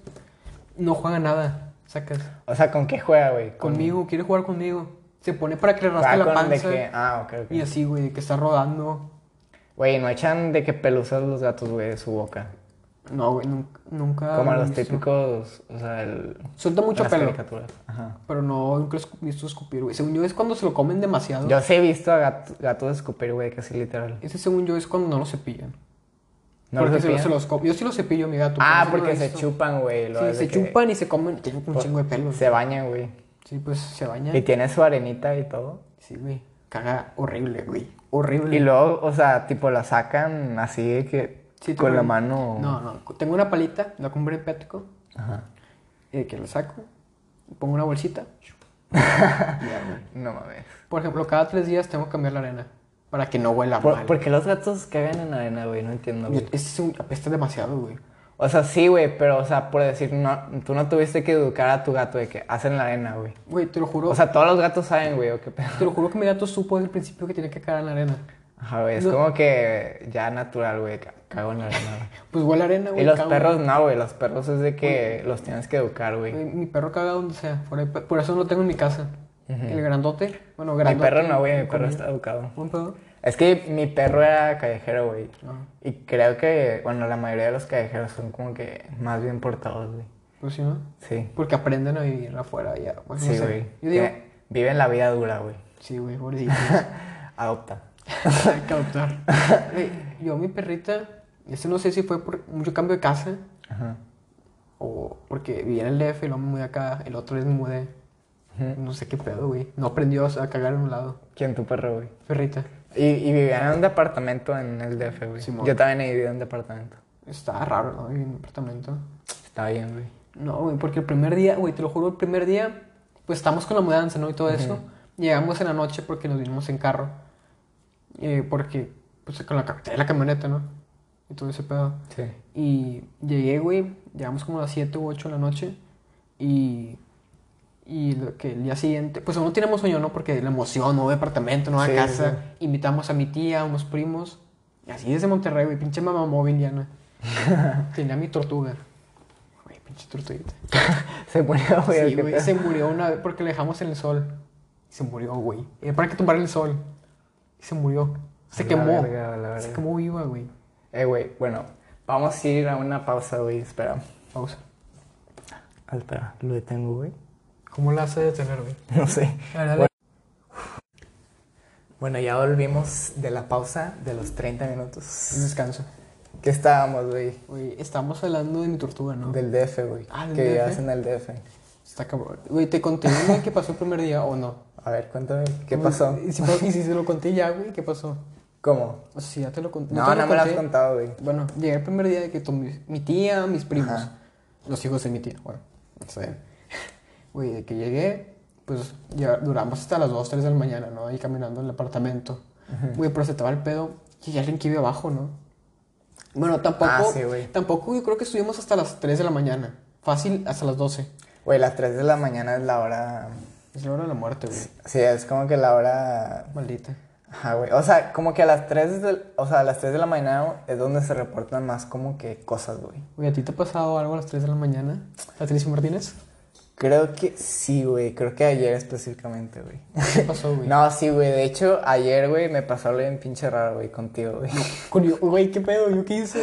no juegan nada. Sacas. O sea, ¿con qué juega, güey? Con- Conmigo, quiere jugar conmigo. Se pone para que le rasque juega la de panza. que, ah, ok, ok. Y así, güey, de que está rodando. Güey, no echan de que pelusas los gatos, güey, de su boca. No, güey, nunca. nunca Como los visto. típicos, o sea, el... Suelta mucho pelo. caricaturas. Ajá. Pero no, nunca he visto escupir, güey. Según yo es cuando se lo comen demasiado. Yo sí he visto a gato- gatos escupir, güey, casi literal. Ese según yo es cuando no lo cepillan. ¿No porque los se, se los Yo sí lo cepillo, mi gato. Ah, porque se chupan, güey. Sí, de se chupan y se comen. Tienen un chingo de pelo. Se bañan, güey. Sí, pues se baña. Y tiene su arenita y todo. Sí, güey. Caga horrible, güey. Horrible. Y luego, o sea, tipo, la sacan así de que Sí, con tengo- la mano... No, no. Tengo una palita, la compré en Petco. Ajá. Y de que la saco, pongo una bolsita. ya. No mames. Por ejemplo, cada tres días tengo que cambiar la arena. Para que no huela ¿Por, mal. por qué los gatos cagan en arena, güey? No entiendo, Yo- güey. Es un, apesta demasiado, güey. O sea, sí, güey, pero, o sea, por decir, no, tú no tuviste que educar a tu gato de que hacen la arena, güey. Güey, te lo juro. O sea, todos los gatos saben, güey, o qué pedo. te lo juro que mi gato supo desde el principio que tiene que cagar en la arena. Ajá, güey, es No. como que ya natural, güey, ca- cago en la arena, güey. Pues huele arena, güey. Y los cago. perros no, güey, los perros es de que los tienes que educar, Güey. Mi perro caga donde sea. Por, ahí- por eso lo tengo en mi casa. El grandote. Bueno, Mi perro no, güey, mi perro está educado. ¿Buen pedo? Es que mi perro era callejero, güey. Y creo que, bueno, la mayoría de los callejeros son como que más bien portados, güey. Pues sí, ¿no? Sí. Porque aprenden a vivir afuera ya. Pues, no Sí, güey. Digo... Que Viven la vida dura, güey. Sí, güey, pobrecitos. Adopta. Hay que adoptar. Yo, mi perrita, este no sé si fue por mucho cambio de casa Ajá. o porque vivía en el DF y luego me mudé acá, el otro vez me mudé. No sé qué pedo, güey. No aprendió a cagar en un lado. ¿Quién tu perro, güey? Perrita. Y, y vivían en un departamento en el DF, güey. Simón. Yo también he vivido en un departamento. Está raro, ¿no? Vivir en un apartamento. Está bien, güey. No, güey, porque el primer día, güey, te lo juro, el primer día, pues estamos con la mudanza, ¿no? Y todo eso. Llegamos en la noche porque nos vinimos en carro. Eh, porque, pues, con la, la camioneta, ¿no? Y todo ese pedo. Sí. Y llegué, güey, llegamos como a las 7 u 8 de la noche. Y. Y lo que el día siguiente, pues aún no tenemos sueño, ¿no? Porque la emoción, nuevo departamento, nueva Sí, casa. sí. Invitamos a mi tía, a unos primos. Y así desde Monterrey, güey, pinche mamá móvil, Diana. Tenía mi tortuga. Güey, pinche tortuguita. Se murió, güey. Sí, ¿qué güey, se murió una vez porque le dejamos en el sol. Y se murió, güey. Era para que tumbara el sol. Y se murió. Se la quemó. verga, Se quemó viva, güey. Eh, güey, bueno. Vamos a ir a una pausa, güey. Espera. Pausa. Espera, lo detengo, güey. ¿Cómo la hace detener, güey? No sé. A ver, dale. Bueno, ya volvimos de la pausa de los 30 minutos. Descanso. ¿Qué estábamos, güey? Güey, estamos hablando de mi tortuga, ¿no? Del DF, güey. Ah, del que DF. vivías en el DF. Está cabrón. Güey, ¿te conté güey, qué pasó el primer día o no? A ver, cuéntame, ¿qué pasó? Y si, y si se lo conté ya, güey, ¿qué pasó? ¿Cómo? O sea, si ya te lo conté. No, te no, me lo has contado, güey. Bueno, llegué el primer día de que to- mi, mi tía, mis primos, Ajá. los hijos de mi tía, bueno, está bien. Güey, de que llegué, pues ya duramos hasta las 2, 3 de la mañana, ¿no? Ahí caminando en el apartamento. Güey, pero se te va el pedo y ya alguien que vive abajo, ¿no? Bueno, tampoco, Ah, sí, tampoco yo creo que estuvimos hasta las 3 de la mañana. Fácil, hasta las 12. Güey, las 3 de la mañana es la hora... Es la hora de la muerte, güey. Sí, es como que la hora... Maldita. Ajá, güey. O sea, como que a las 3 de, o sea, a las 3 de la mañana es donde se reportan más como que cosas, güey. Güey, ¿a ti te ha pasado algo a las 3 de la mañana? ¿Patricia Martínez? Creo que sí, güey. Creo que ayer específicamente, güey. ¿Qué pasó, güey? No, sí, güey. De hecho, ayer, güey, me pasó algo bien pinche raro, güey, contigo, güey. Con- Güey, ¿qué pedo? ¿Yo qué hice?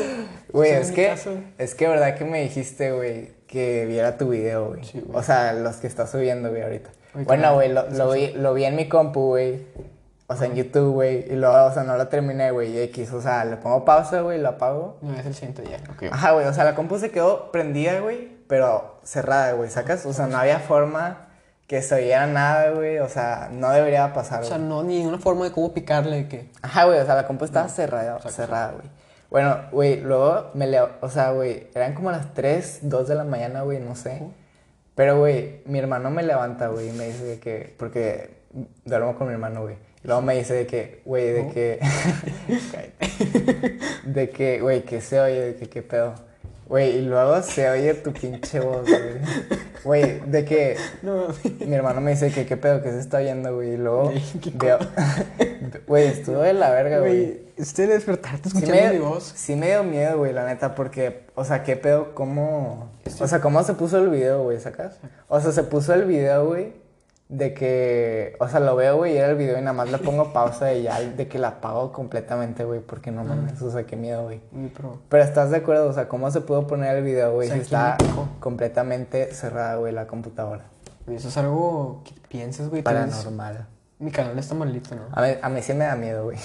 Güey, es que, casa. es que verdad que me dijiste, güey, que viera tu video, güey. Sí, o sea, los que estás subiendo, güey, ahorita. Bueno, güey, lo, lo vi, lo vi en mi compu, güey. O sea, en YouTube, güey. Y luego, o sea, no lo terminé, güey. y X, o sea, le pongo pausa, güey, lo apago. No, es el siguiente día. Ok. Ajá, güey, o sea, la compu se quedó prendida, güey, pero cerrada, güey, ¿sacas? O sea, no había forma que se oyera nada, güey. O sea, no debería pasar, O sea, güey. no, ni una forma de cómo picarle que... Ajá, güey, o sea, la compu estaba cerrada, cerrada, güey. Bueno, güey, luego me le... O sea, güey, eran como las 3, 2 de la mañana, güey, no sé. Pero, güey, mi hermano me levanta, güey, y me dice que... Porque duermo con mi hermano, güey. Y luego me dice de que, güey, de que... De que, güey, que se oye, de que qué pedo. Güey, y luego se oye tu pinche voz, güey. Güey, de que... No, Mi hermano me dice que qué pedo que se está oyendo, güey. Y luego veo. Güey, estuvo de la verga, güey. este despertarte Sí escuchando me, mi voz. sí me dio miedo, güey, la neta, porque, o sea, qué pedo, cómo. O sea, cómo se puso el video, güey, ¿sacas? O sea, se puso el video, güey, de que. O sea, lo veo, güey, y era el video y nada más le pongo pausa y ya de que la apago completamente, güey, porque no mames, o sea, qué miedo, güey. Pero... Estás de acuerdo, o sea, cómo se pudo poner el video, güey, O sea, si está completamente cerrada, güey, la computadora. Eso es algo que pienses, güey. tienes- Paranormal. Mi canal está malito, ¿no? A mí, a mí sí me da miedo, güey.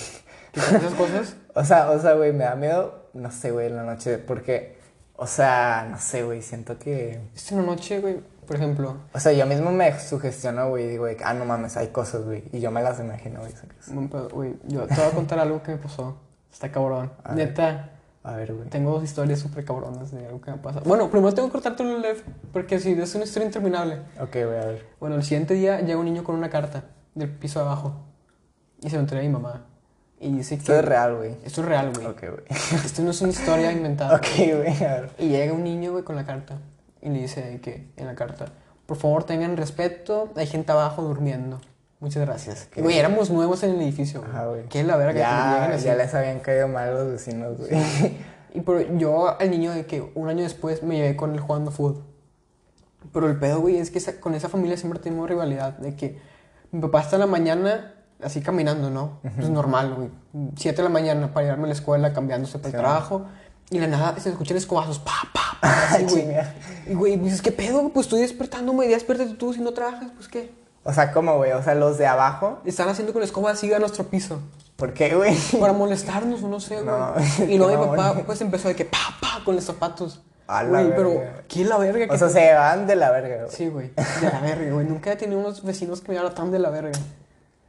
¿Qué son esas cosas? O sea, o sea, güey, me da miedo, no sé, güey, en la noche, porque, o sea, no sé, güey, siento que... Esta noche, güey, por ejemplo, O sea, yo mismo me sugestiono, güey, digo, ah, no mames, hay cosas, güey, y yo me las imagino, güey, güey, yo te voy a contar algo que me pasó. Está cabrón. A ver. Neta, A ver, güey. tengo dos historias súper cabronas de algo que me pasa. Bueno, primero tengo que cortarte el live, porque si es una historia interminable. Ok, güey, a ver. Bueno, el siguiente día llega un niño con una carta del piso de abajo y se lo entrega a mi mamá. Y dice que... Esto es real, güey. Esto es real, güey. Ok, güey. Esto no es una historia inventada. Ok, güey, a ver. Y llega un niño, güey, con la carta. Y le dice que en la carta, por favor tengan respeto, hay gente abajo durmiendo. Muchas gracias. Ok. Güey, éramos nuevos en el edificio, güey. Ajá, güey. ¿Qué es la verga que Ya, lleguen así? ya les habían caído mal los vecinos, güey. Y pero yo al niño de que un año después me llevé con él jugando fútbol. Pero el pedo, güey, es que esa- con esa familia siempre tenemos rivalidad. De que mi papá está en la mañana así caminando, ¿no? Pues normal, güey. Siete de la mañana para irme a la escuela cambiándose para el Sí, trabajo. Y de la nada se escuchan escobazos, pa, pa, así, güey. Chinga. Y, güey, dices, ¿qué pedo? Pues estoy despertándome, ya despiértate tú si no trabajas, pues qué. O sea, ¿cómo, güey? O sea, los de abajo, Están haciendo con la escoba así a nuestro piso. ¿por qué, güey? Para molestarnos o no sé, güey. No, y luego qué mi papá, pues empezó de que pa, pa, con los zapatos. A la Güey, pero, verga. ¿qué es la verga? O que sea, te- se van de la verga, güey. Sí, güey. De la verga, güey. Nunca he tenido unos vecinos que me hablan tan de la verga.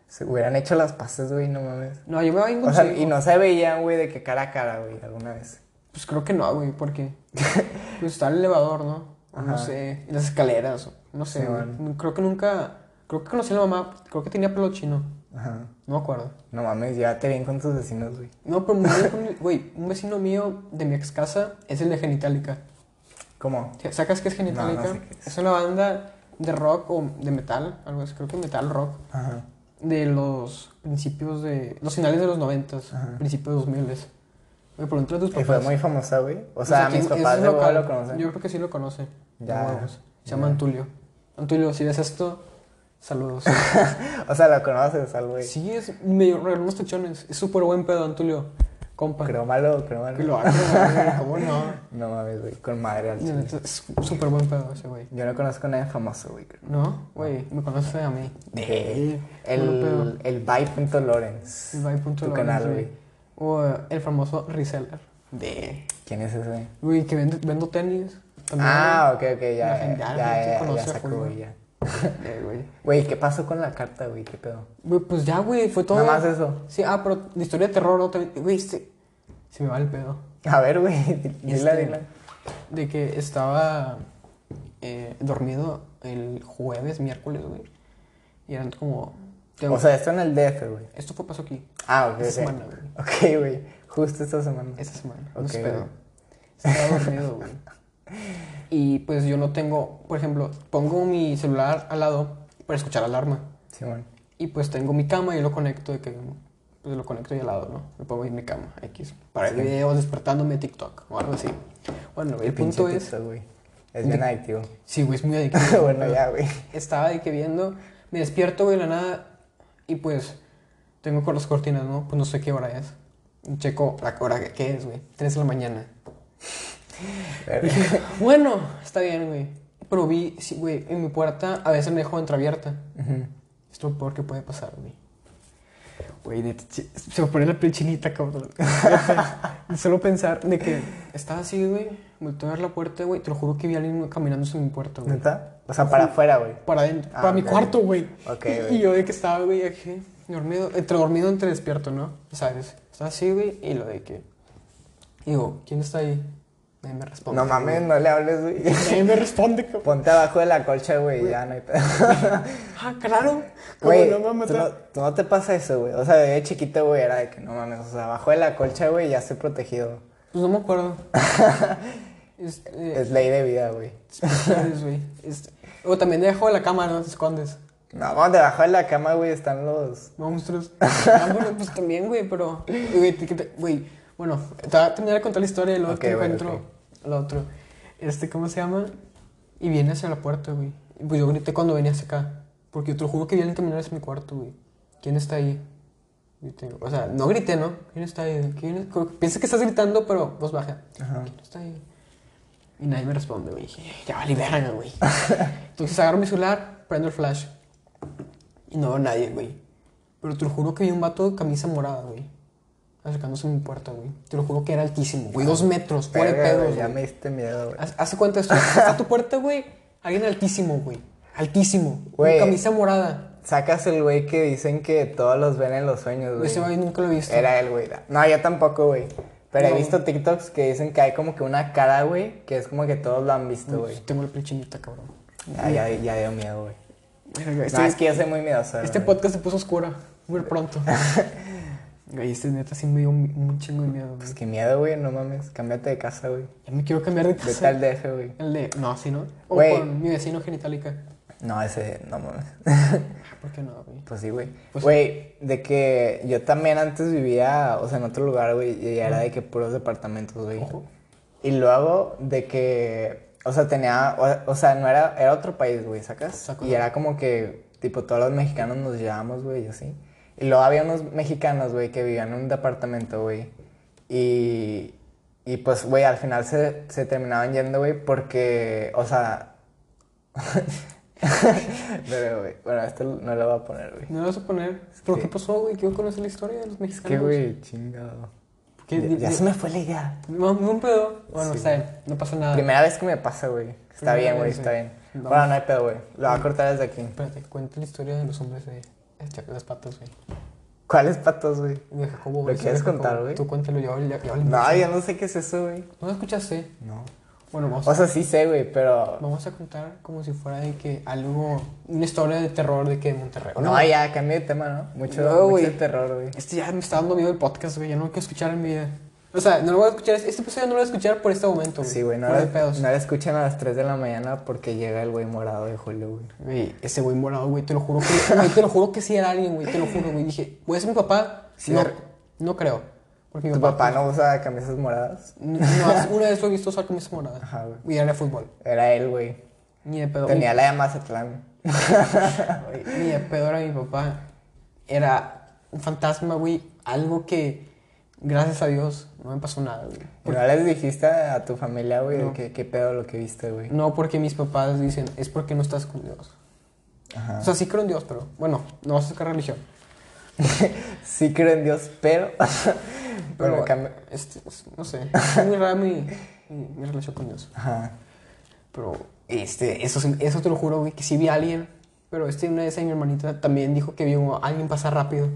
Se hubieran hecho las pases, güey, no mames. No, yo me voy O sea, y no se veían, güey, de que cara a cara, güey, alguna vez. Pues creo que no, güey, porque. Pues está el elevador, ¿no? No sé, y las escaleras, no sé, Sí. Creo que nunca. Creo que conocí a la mamá, creo que tenía pelo chino. Ajá. No me acuerdo. No mames, llévate bien con tus vecinos, güey. No, pero güey, un vecino mío de mi ex casa es el de Genitalica. ¿Cómo? ¿Sacas qué es Genitalica? No, no sé qué es. es una banda de rock o de metal, algo así, creo que metal rock. Ajá. de los principios de. los finales de los noventas, principios de 2000. Pregunté a tus Y fue muy famosa, güey. O sea, ¿quién- mis papás de local? lo conocen. Yo creo que sí lo conoce. Ya, huevos. Se ya. llama Antulio. Antulio, si ves esto, saludos. O sea, lo conoces al güey. sí, es, me regaló unos tachones. Es súper buen pedo, Antulio. Compa. Creo malo, creo malo. Lo ¿Cómo no? No mames, güey. Con madre al chile. Es súper buen pedo ese güey. Yo no conozco a nadie famoso, güey. ¿No? Güey, me conoce a mí. De pedo. el, el Vibe.Lawrence. El Vibe.Lawrence, Tu canal, güey. O eh, el famoso reseller. De. ¿Quién es ese? Güey, que vendo, vendo tenis. también, Ah, ok, ok, ya, La ya, gente- ya, ya, ya, ya, sacó, güey, ya. Güey. ¿qué pasó con la carta, güey? ¿Qué pedo? Güey, pues ya, güey, fue todo. Nada más eso. Sí, ah, pero la historia de terror, ¿no? Güey, este. Se me va el pedo. A ver, güey, dila, Este, dila. De que estaba eh, dormido el jueves, miércoles, güey. Y eran como. O sea, esto en el DF, güey. esto fue pasó aquí. Ah, ok, Esta semana, güey. Ok, güey. Justo esta semana. Esta semana. Ok, no güey. Estaba dormido, güey. Y pues yo no tengo. Por ejemplo, pongo mi celular al lado para escuchar alarma. Simón. Y pues tengo mi cama y lo conecto de que pues lo conecto ahí al lado, ¿no? Me pongo ahí en mi cama, X. Para ver videos despertándome de TikTok o algo así. Bueno, el Pinche punto es. TikTok, güey. Es bien adictivo. Sí, güey, es muy adictivo. bueno, ya, güey. Estaba de que viendo, me despierto, güey, de la nada, y pues tengo con las cortinas, ¿no? Pues no sé qué hora es. Checo la hora que- que es, güey. 3 de la mañana. Bueno, está bien, güey. Pero vi, sí, güey, en mi puerta a veces me dejo entreabierta. Ujú. Es lo peor que puede pasar, güey. Güey, se me pone la piel chinita, cabrón. Solo pensar de que estaba así, güey, volteé a ver la puerta, güey. Te lo juro que vi a alguien caminándose en mi puerta, güey. ¿Neta? O sea, para afuera, güey. Para adentro, Ah, para mi cuarto, güey. Ok, Y güey. yo de que estaba, güey, aquí, dormido, entre dormido, entre despierto, ¿no? ¿Sabes? Estaba así, güey, y lo de que. Digo, ¿quién está ahí? Nadie me responde. No mames, no le hables, güey. Nadie me responde, cabrón. Ponte abajo de la colcha, güey, ya no hay pedo. Ah, claro. ¿Cómo Güey, no tú tú no te pasa eso, güey. O sea, de chiquito, güey, era de que no mames. O sea, abajo de la colcha, güey, ya estoy protegido. Pues no me acuerdo. Este, Es ley de vida, güey. o también debajo de la cama, ¿no? Te escondes. No, debajo de la cama, güey, están los. Monstruos. Ah, bueno, pues también, güey, pero. Güey, bueno, te voy a terminar de contar la historia y luego Ok, te güey, encuentro ok. lo otro. Este, ¿cómo se llama? Y viene hacia la puerta, güey. Pues yo grité cuando venía hacia acá. Porque yo te lo juro que vienen caminar hacia mi cuarto, güey. ¿Quién está ahí? O sea, no grité, ¿no? ¿Quién está ahí? ¿Quién es? Piensa que estás gritando, pero voz baja. Ajá. ¿Quién está ahí? Y nadie me responde, güey. Dije, ya vale verga, güey. Entonces agarro mi celular, prendo el flash. Y no veo a nadie, güey. Pero te lo juro que vi un vato de camisa morada, güey. Acercándose a mi puerta, güey. Te lo juro que era altísimo, güey. Dos metros, fuera de pedos, Ya me diste miedo, güey. Hace cuenta esto. Está tu puerta, güey. Alguien altísimo, güey. Altísimo. Güey. Camisa morada. Sacas el güey que dicen que todos los ven en los sueños, güey. Ese güey nunca lo he visto. Era él, güey. No, yo tampoco, güey. Pero No. he visto TikToks que dicen que hay como que una cara, güey, que es como que todos lo han visto, güey. Tengo la piel chinita, cabrón. Ya, ya, ya dio miedo, güey. Este, No, es que yo soy muy miedoso. este podcast se puso oscura. Muy pronto. Güey, este neta sí me dio un, un chingo de miedo, güey. Pues qué miedo, güey, no mames. Cámbiate de casa, güey. Ya me quiero cambiar de Vete casa. al DF, güey. El de. No, así no. O Güey. con mi vecino genitalica. No, ese, no mames. ¿Por qué no, güey? Pues sí, güey. Pues Güey, de que yo también antes vivía, o sea, en otro lugar, güey, y era de que puros departamentos, güey. Y luego de que, o sea, tenía, o, o sea, no era, era otro país, güey, ¿sacas? Saco. Y era como que, tipo, todos los mexicanos nos llevábamos, güey, y así. Y luego había unos mexicanos, güey, que vivían en un departamento, güey. Y, y pues, güey, al final se, se terminaban yendo, güey, porque, o sea... Pero, güey, bueno, esto no lo voy a poner, güey. No lo vas a poner. ¿Pero Sí. qué pasó, güey? Quiero conocer la historia de los mexicanos. que, güey, chingado. ¿Qué? Ya, ya se me fue la idea. No, un pedo. Bueno, Sí, está bien. No pasa nada. Primera vez que me pasa, güey. Está Primera bien, güey, está bien. Vamos. Bueno, no hay pedo, güey. Lo voy a cortar desde aquí. Espérate, cuenta la historia de los hombres de las patas, güey. ¿Cuáles patos, güey? De Jacobo, ¿Lo quieres contar, güey? Tú cuéntalo, yo ya, ya hablé No, yo no sé qué es eso, güey. ¿No lo escuchaste? No. Bueno, vamos, O a, sea, sí sé, güey, pero... vamos a contar como si fuera de que algo... Una historia de terror de que de Monterrey. ¿o No, ya, cambio de tema, ¿no? Mucho, No, de terror, güey. Este ya me está dando miedo el podcast, güey. Ya no lo quiero escuchar en mi vida. O sea, no lo voy a escuchar. Este episodio no lo voy a escuchar por este momento, güey. Sí, güey, no, la- no la escuchan a las 3 de la mañana porque llega el güey morado de Julio, güey. Ese güey morado, güey, te lo juro que, güey, te lo juro que sí era alguien, güey, te lo juro, güey. Dije, ¿voy a ser mi papá? Sí, no, no creo. Porque ¿Tu papá no usa camisas moradas? No, una vez lo he visto usar camisa morada. Ajá, güey. Y era de fútbol. Era él, güey. Ni de pedo. Tenía la de Mazatlán. Ni de pedo era mi papá. Era un fantasma, güey. Algo que, gracias a Dios, no me pasó nada, güey. ¿Y no les dijiste a tu familia, güey, No. de que qué pedo lo que viste, güey? No porque mis papás dicen, es porque no estás con Dios. Ajá. O sea, sí creo en Dios, pero bueno, no vas a sacar religión. Sí creo en Dios, pero... Pero, bueno, este, es- no sé, es muy rara mi, mi, relación con Dios. Ajá. Pero, este, eso, eso te lo juro, güey, que sí vi a alguien. Pero este, una vez mi hermanita también dijo que vio a alguien pasar rápido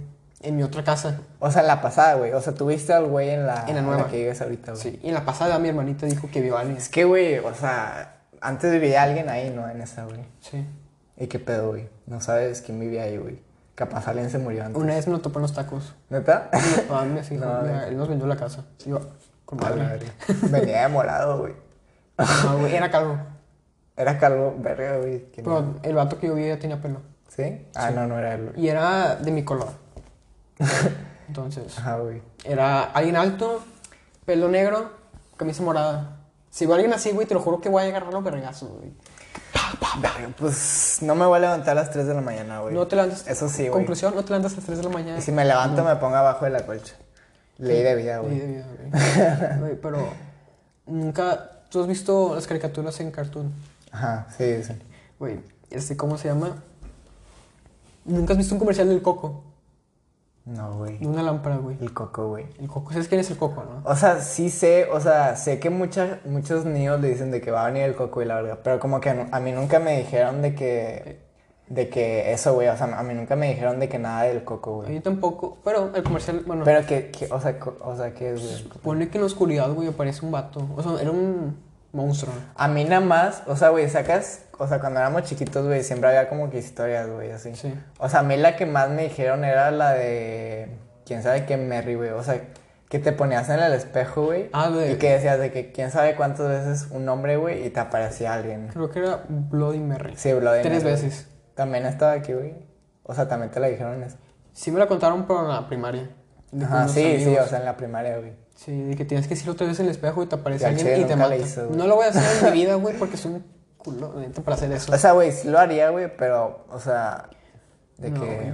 en mi otra casa. O sea, en la pasada, güey. O sea, tuviste al güey en la, En la nueva. que vives ahorita, güey. Sí, y en la pasada mi hermanita dijo que vio a alguien. Es que, güey, o sea, antes vivía alguien ahí, ¿no? En esa, güey. Sí. ¿Y qué pedo, güey? No sabes quién vivía ahí, güey. Capaz alguien se murió antes. Una vez me lo topé en los tacos. ¿Neta? Papá me dijo, No, él nos vendió la casa. Yo, con madre. verga. Venía de morado, güey. No, güey, era calvo. Era calvo, verga, güey. Pero el vato que yo vi ya tenía pelo. ¿Sí? Ah, no, no era él, güey. Y era de mi color. Entonces, Ajá, güey. era alguien alto, pelo negro, camisa morada. Si veo a alguien así, güey, te lo juro que voy a agarrar los vergazos, güey. Pues no me voy a levantar a las 3 de la mañana, güey. No te levantas. Eso sí, güey. Conclusión, no te levantas a las 3 de la mañana. Y si me levanto, me pongo abajo de la colcha. Ley de vida, Ley de güey. vida, güey. Güey, pero nunca. ¿Tú has visto las caricaturas en Cartoon? Ajá, sí, sí. Güey, este, ¿cómo se llama? ¿Nunca has visto un comercial del coco? No, güey. De una lámpara, güey. El coco, güey. El coco, ¿sabes quién es el coco, no? O sea, sí sé, o sea, sé que mucha- muchos niños le dicen de que va a venir el coco y la verdad, pero como que a mí nunca me dijeron de que, de que eso, güey, o sea, a mí nunca me dijeron de que nada del coco, A güey. mí tampoco, pero el comercial, bueno, Pero que, que- o sea, co- o sea, ¿qué es, güey? pone que en la oscuridad, güey, aparece un vato. O sea, era un monstruo. A mí nada más, o sea, güey, sacas, o sea, cuando éramos chiquitos, güey, siempre había como que historias, güey, así. Sí. O sea, a mí la que más me dijeron era la de, quién sabe qué Merry, güey, o sea, que te ponías en el espejo, güey, Ah, de- y que decías de que quién sabe cuántas veces un hombre, güey, y te aparecía alguien. Creo que era Bloody Mary. Sí, Bloody Tres Mary. veces. También estaba aquí, güey. O sea, también te la dijeron eso. Sí me la contaron, pero en la primaria. Unos sí, sí, o sea, en la primaria, güey. Sí, de que tienes que decir otra vez en el espejo y te aparece alguien y te mata. no lo voy a hacer en mi vida, güey, porque soy un culo neta, para hacer eso. O sea, güey, sí lo haría, güey, pero, o sea, de No, que,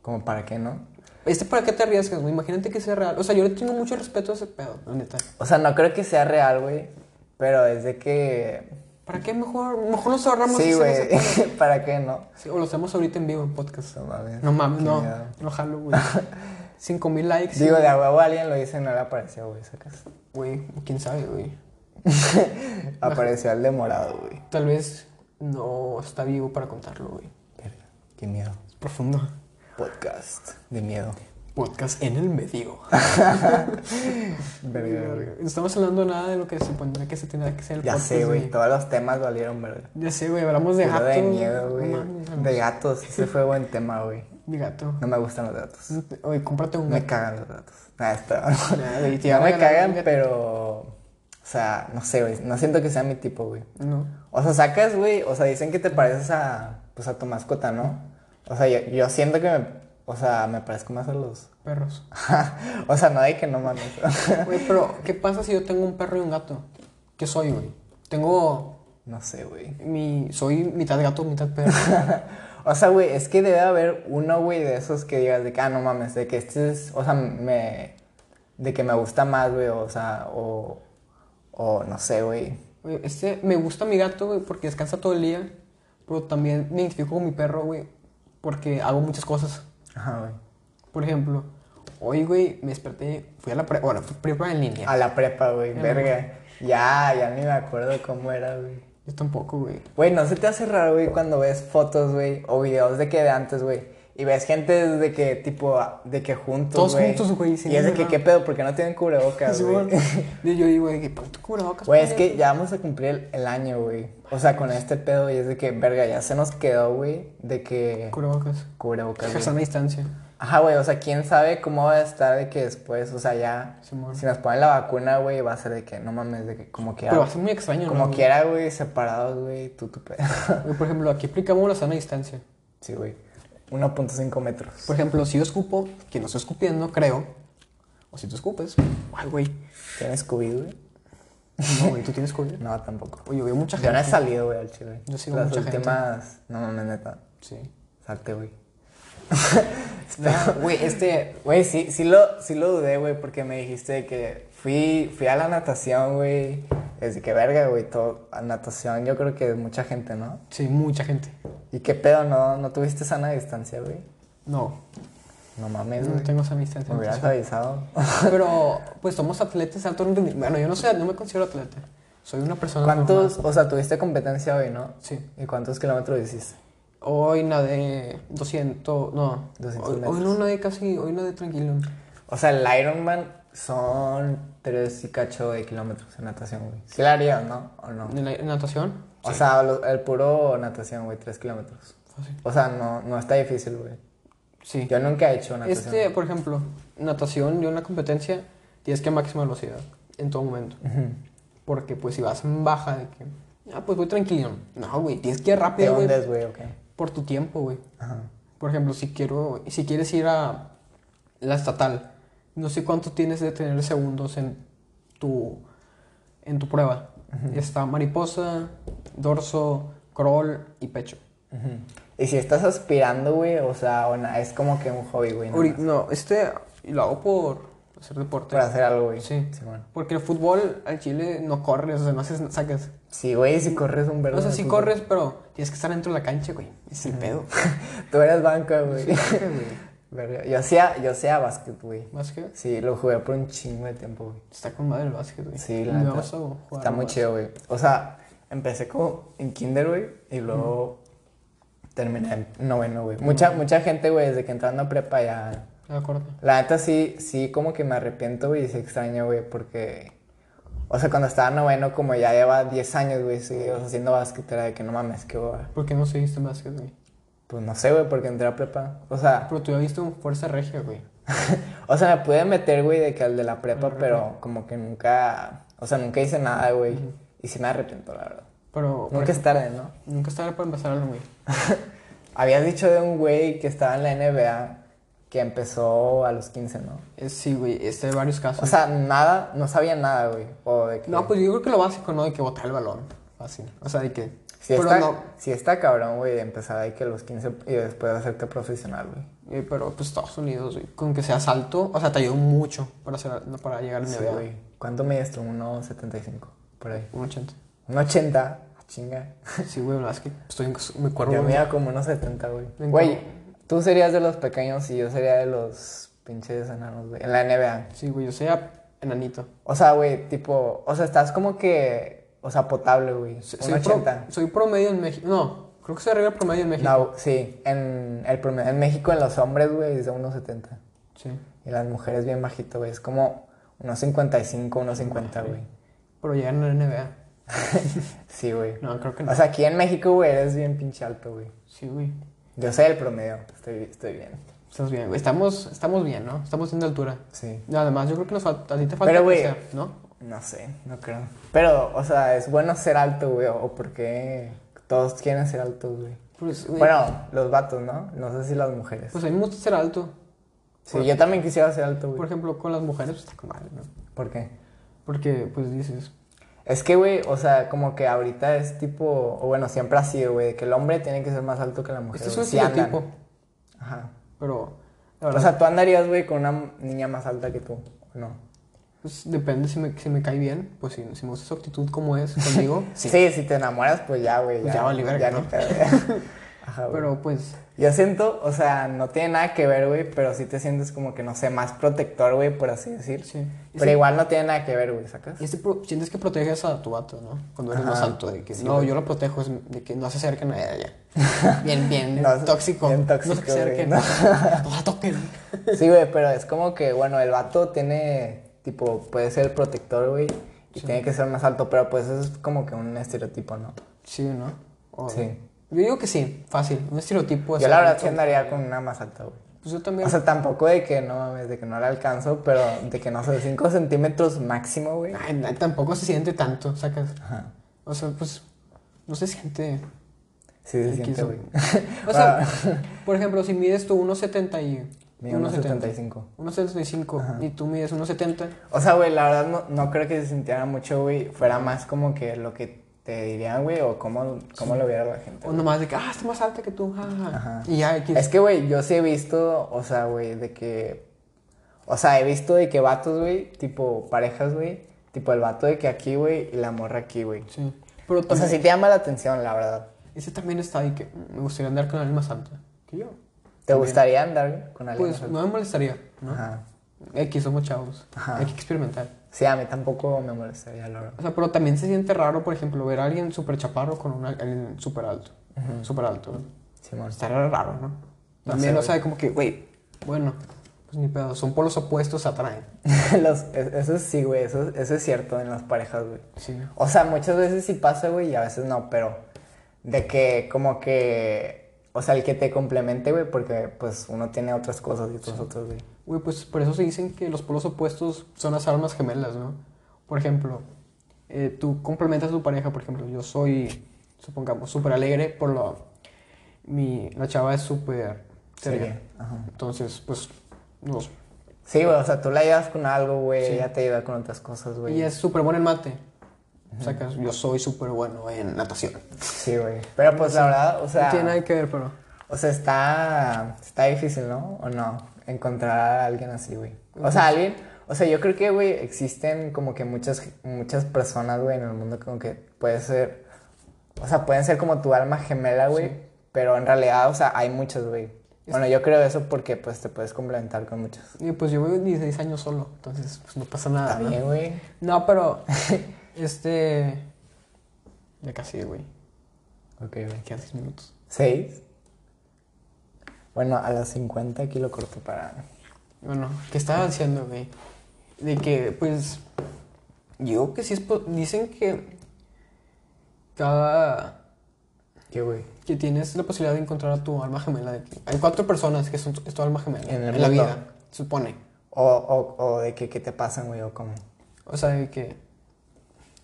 como para qué, ¿no? Este, ¿para qué te arriesgas, güey? Imagínate que sea real. O sea, yo le tengo mucho respeto a ese pedo, la neta. O sea, no creo que sea real, güey, pero es de que, ¿Para qué mejor? Mejor nos ahorramos sí, güey. ¿para qué, no? Sí, o lo hacemos ahorita en vivo en podcast. No mames. No mames, qué no. miedo. No jalo, güey. Cinco mil likes. Digo, sí. de huevo alguien lo dice y no le apareció, güey, sacas. Güey, quién sabe, güey. Apareció el de morado, güey. Tal vez no está vivo para contarlo, güey. Qué miedo. Es profundo. Podcast de miedo. Podcast en el medio. Verga, estamos hablando nada de lo que se supondría que se tenía que hacer el Ya podcast. sé, güey, todos los temas valieron, verga. Ya sé, güey, hablamos de gatos. de miedo, güey. De gatos, ese fue buen tema, güey. Mi gato. No me gustan los gatos. Oye, cómprate un Me gato. cagan los gatos. Nada, está. Nah, te No me cagan, pero. O sea, no sé, güey. No siento que sea mi tipo, güey. No. O sea, sacas, güey. O sea, dicen que te pareces a. Pues a tu mascota, ¿no? O sea, yo, yo siento que me. O sea, me parezco más a los. Perros. o sea, no hay que no mames. Güey, pero ¿qué pasa si yo tengo un perro y un gato? ¿Qué soy, güey? Tengo no sé, güey. mi... Soy mitad gato, mitad perro. O sea, güey, es que debe haber uno, güey, de esos que digas de que, ah, no mames, de que este es, o sea, me, de que me gusta más, güey, o sea, o, o no sé, güey. Este... Me gusta mi gato, güey, porque descansa todo el día. Pero también me identifico con mi perro, güey, porque hago muchas cosas. Ajá, güey. Por ejemplo, hoy, güey, me desperté... Fui a la prepa... Bueno, fui prepa en línea. A la prepa, güey, verga. Ya, ya ni me acuerdo cómo era, güey. Yo tampoco, güey. Güey, ¿no se te hace raro, güey, cuando ves fotos, güey, o videos de que de antes, güey? Y ves gente de que, tipo, de que juntos, Todos güey. juntos, güey, Y es de que. ¿qué pedo? ¿Por qué no tienen cubrebocas, güey? Y yo digo, güey, pon tu cubrebocas. Güey, es que ya vamos a cumplir el, el año, güey. O sea, con este pedo, y es de que, verga, ya se nos quedó, güey, de que... Cubrebocas. Cubrebocas, güey. distancia. Ajá, güey, o sea, quién sabe cómo va a estar de que después, o sea, ya... Simón. Si nos ponen la vacuna, güey, va a ser de que, no mames, de que como quiera... Pero va a ser muy extraño, como ¿no? quiera, güey, separados, güey, tú, tu pedo. Por ejemplo, aquí aplicamos la sana distancia. sí, güey. 1.5 metros. Por ejemplo, si yo escupo, que no estoy escupiendo, creo. O si tú escupes. Ay, güey. ¿Tienes Scooby, güey? No, güey, tú tienes COVID. No, tampoco. Oye, yo veo mucha Yo no he gente. salido, güey, al chile. Yo sigo Las mucha gente. últimas... No mames, neta. Sí. Salte, güey. No, Güey, este. Güey, sí, sí lo, sí lo dudé, güey, porque me dijiste que fui, fui a la natación, güey. Es de que verga, güey, todo, natación yo creo que mucha gente, ¿no? Sí, mucha gente. ¿Y qué pedo, no, no tuviste sana distancia, güey? No, No mames, no güey. tengo sana distancia. Me hubieras avisado. Pero, pues somos atletas de alto rendimiento. Bueno, yo no sé, no me considero atleta. Soy una persona. ¿Cuántos, normal. o sea, tuviste competencia hoy, no? Sí. ¿Y cuántos kilómetros hiciste? Hoy nadé 200. No. 200 hoy, metros. hoy no nadé casi. Hoy nadé tranquilo. O sea, el Ironman son tres y cacho de kilómetros en natación, güey. ¿Sí la harías, no? ¿O no? ¿En la en natación? O sea, lo- el puro natación, güey, tres kilómetros. Fácil. O sea, no, no está difícil, güey. Sí. Yo nunca he hecho natación. Este, por ejemplo, natación, yo en la competencia tienes que máxima velocidad en todo momento. Ujú. Porque, pues, si vas en baja, de que, ah, pues voy tranquilo. No, güey, tienes que ir ¿Te rápido, güey, hundes, güey, o qué? por tu tiempo, güey. Ajá. Por ejemplo, si quiero, si quieres ir a la estatal. No sé cuánto tienes de tener segundos en tu, en tu prueba. Está mariposa, dorso, crawl y pecho. Y si estás aspirando, güey, o sea, o na- es como que un hobby, güey. No, este lo hago por hacer deporte. Para hacer algo, güey. Sí. bueno. Porque el fútbol al chile no corres, o sea, no haces, sacas. Sí, güey, si corres un verde. O sea, sí corres, pero tienes que estar dentro de la cancha, güey. Es el pedo. Tú eres banca, güey. Sí, güey. Verga. Yo hacía, yo hacía básquet, güey. Básquet. Sí, lo jugué por un chingo de tiempo, güey. Está con madre el básquet, güey. Sí, la neta. Está muy básquet. chido, güey. O sea, empecé como en kinder, güey, y luego terminé en noveno, güey. Mucha, mucha gente, güey, desde que entrando a prepa ya... De acuerdo. La neta sí, sí como que me arrepiento, güey, y sí extraño, güey, porque... O sea, cuando estaba en noveno, como ya lleva 10 años, güey, seguidos haciendo básquet, era de que no mames, que güey. ¿Por qué no seguiste básquet, güey? Pues no sé, güey, porque entré a prepa. O sea, Pero tú ya viste un Fuerza Regia, güey. o sea, me pude meter, güey, de que al de la prepa, pero como que nunca... O sea, nunca hice nada, güey. Y sí me arrepiento, la verdad. Pero Nunca es tarde, ¿no? nunca es tarde para empezar algo, güey. Habías dicho de un güey que estaba en la NBA que empezó a los 15, ¿no? Es, sí, güey, este hay varios casos. O sea, nada, no sabía nada, güey. O de que... no, pues yo creo que lo básico, ¿no? De que botar el balón. Fácil. O sea, de que. Si pero está, no. si está cabrón, güey, empezar ahí que a los 15 y después hacerte profesional, güey. eh, pero pues Estados Unidos, güey. Con que seas alto, o sea, te ayudó mucho para, hacer, para llegar al Sí, NBA. güey. ¿Cuánto mides tú? 1.75, por ahí. Un 80. 1.80, ah, chinga. Sí, güey, la es que estoy en mi cuerpo. Yo güey. mido como 1.70, güey. Ven, Güey, ¿cómo? tú serías de los pequeños y yo sería de los pinches enanos, güey. En la NBA. Sí, güey, yo soy a- enanito. O sea, güey, tipo, o sea, estás como que, o sea, potable, güey. Soy, pro- 1.80. soy promedio en México. No, creo que soy arriba del promedio en México. No, sí, en, el promedio- en México en los hombres, güey, es de 1.70. Sí. Y las mujeres bien bajito, güey. Es como unos 55, unos 50, güey. Pero llegan a la NBA. Sí, güey. No, creo que no. O sea, aquí en México, güey, eres bien pinche alto, güey. sí, güey. Yo soy el promedio. Estoy, estoy bien. Estás bien, güey. Estamos, estamos bien, ¿no? Estamos de altura. Sí. Además, yo creo que nos falta, a ti te falta Pero, crecer, ¿no? No sé, no creo. Pero, o sea, es bueno ser alto, güey. O porque todos quieren ser altos, güey. Pues, güey, Bueno, los vatos, ¿no? No sé si las mujeres. pues a mí me gusta ser alto. Sí, yo también quisiera ser alto, Por güey. ejemplo, con las mujeres pues, está con madre, ¿no? ¿Por qué? Porque, pues dices, Es que, güey, o sea, como que ahorita es tipo, o bueno, siempre ha sido, güey, que el hombre tiene que ser más alto que la mujer. este es un estereotipo. Ajá. Pero, O sea, tú andarías, güey, con una niña más alta que tú, ¿o ¿no? Pues, depende si me, si me cae bien. Pues si, si me gusta su actitud como es conmigo, sí. Sí, si te enamoras, pues ya, güey. Pues ya vale verga, ya ¿no? Ajá, güey. Pero, pues, Yo siento, o sea, no tiene nada que ver, güey, pero sí te sientes como que, no sé, más protector, güey, por así decir. sí. Pero sí, igual no tiene nada que ver, güey, ¿sacas? y este sientes que proteges a tu vato, ¿no? Cuando eres Ajá. más alto. De que, Sí, no, yo lo protejo, es de que no se acerquen a ella. Bien, bien, No, tóxico. bien tóxico, No se acerquen. No la toquen. Sí, güey, pero es como que, bueno, el vato tiene, tipo, puede ser protector, güey, y tiene que ser más alto, pero pues eso es como que un estereotipo, ¿no? Sí, ¿no? Sí. Yo digo que sí, fácil. Un estereotipo. Yo la verdad sí andaría con una más alta, güey. Pues yo también. O sea, tampoco de que no mames, de que no la alcanzo, pero de que no sé, 5 centímetros máximo, güey. Ay, tampoco se siente tanto, sacas. Ajá. O sea, pues no se siente. Sí, se siente, güey. O sea, por ejemplo, si mides tú 1.70 y. Mido 1.75. 1.75 y tú mides 1.70. O sea, güey, la verdad no, no creo que se sintiera mucho, güey. Fuera más como que lo que te dirían, güey, o cómo, cómo lo viera la gente. O nomás de que, ah, está más alta que tú. ja, ja, ja". Ajá. Y ya, X. Es que, güey, yo sí he visto, o sea, güey, de que... O sea, he visto de que vatos, güey, tipo parejas, güey. Tipo el vato de que aquí, güey, y la morra aquí, güey. Sí. Pero O sea, sí te llama la atención, la verdad. Ese también está ahí que me gustaría andar con alguien más alta que yo. ¿Te gustaría andar con alguien? Pues no me molestaría, ¿no? Ajá. X, somos chavos. Ajá. Hay que experimentar. Sí, a mí tampoco me molestaría, la verdad. O sea, pero también se siente raro, por ejemplo, ver a alguien súper chaparro con una- alguien súper alto. Súper alto. ¿no? Simón. Estaría raro, ¿no? No También, sé, o sea, como que, güey, bueno, pues ni pedo. Son polos opuestos, atraen. Los- es- eso sí, güey, eso, eso es cierto en las parejas, güey. Sí. O sea, muchas veces sí pasa, güey, y a veces no, pero de que como que, o sea, el que te complemente, güey, porque pues uno tiene otras cosas y otros otros, güey. Güey, pues por eso se dicen que los polos opuestos son las almas gemelas, ¿no? Por ejemplo, eh, tú complementas a tu pareja, por ejemplo, yo soy, supongamos, súper alegre, por lo... Mi, la chava es súper seria. Ajá. Entonces, pues, Sí, güey, o sea, tú la ayudas con algo, güey, Sí. ella te ayuda con otras cosas, güey. Y es súper buena en mate. Sacas, yo soy súper bueno en natación. Sí, güey. Pero pues la verdad, o sea, no tiene nada que ver, pero. o sea, está, está difícil, ¿no? ¿O no? Encontrar a alguien así, güey. O sea, alguien, o sea, yo creo que, güey, existen como que muchas, muchas personas, güey, en el mundo como que puede ser, o sea, pueden ser como tu alma gemela, güey, Sí. pero en realidad, o sea, hay muchas, güey. Bueno, yo creo eso porque pues te puedes complementar con muchas. Y pues yo voy 16 años solo, entonces pues no pasa nada. Está bien, güey. No, pero. este. Ya casi, güey. Ok, güey. Quedan 6 minutos. ¿Seis? Bueno, a las 50 aquí lo corto para... Bueno, ¿qué estaba diciendo, güey? De que, pues. Yo que sí es. po- Dicen que. Cada. ¿Qué, güey? Que tienes la posibilidad de encontrar a tu alma gemela. De que hay cuatro personas que son tu- es tu alma gemela. En la vida, supone. O, o, o de que, qué te pasan, güey, o cómo. O sea, de que.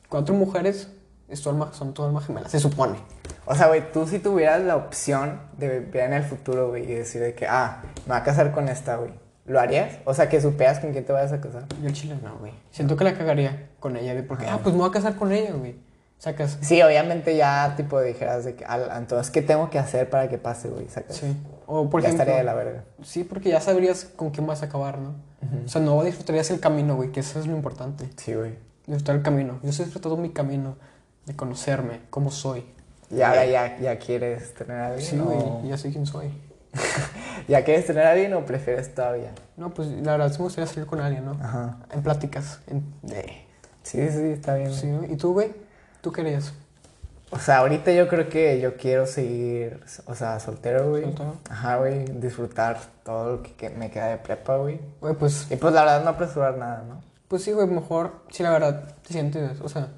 Cuatro mujeres son tu alma gemela, se supone. O sea, güey, tú si tuvieras la opción de ver en el futuro, güey, y decir de que, ah, me voy a casar con esta, güey, ¿lo harías? O sea, que supieras con quién te vayas a casar. Yo el chile no, güey. Siento que la cagaría con ella, güey. Porque, ah, pues me voy a casar con ella, güey. Sacas. Sí, obviamente ya, tipo, dijeras de que, "Al- entonces, ¿qué tengo que hacer para que pase, güey? ¿Sacas? Sí. O por ya ejemplo. estaría de la verga. Sí, porque ya sabrías con quién vas a acabar, ¿no? O sea, no disfrutarías el camino, güey, que eso es lo importante. Sí, güey. Disfrutar el camino. Yo estoy disfrutando mi camino de conocerme, cómo soy. Y ahora ya, ya quieres tener a alguien. Sí, o- güey, ya sé quién soy. ¿Ya quieres tener a alguien o prefieres todavía? No, pues la verdad sí me gustaría salir con alguien, ¿no? Ajá. En pláticas. En... Sí, sí, está bien. Sí. ¿Y tú, güey? ¿Tú querías? O sea, ahorita yo creo que yo quiero seguir, o sea, soltero, güey. ¿Soltero? Ajá, güey, disfrutar todo lo que, que me queda de prepa, güey. Güey, pues, Y pues la verdad no apresurar nada, ¿no? Pues sí, güey, mejor, si la verdad te sientes, o sea,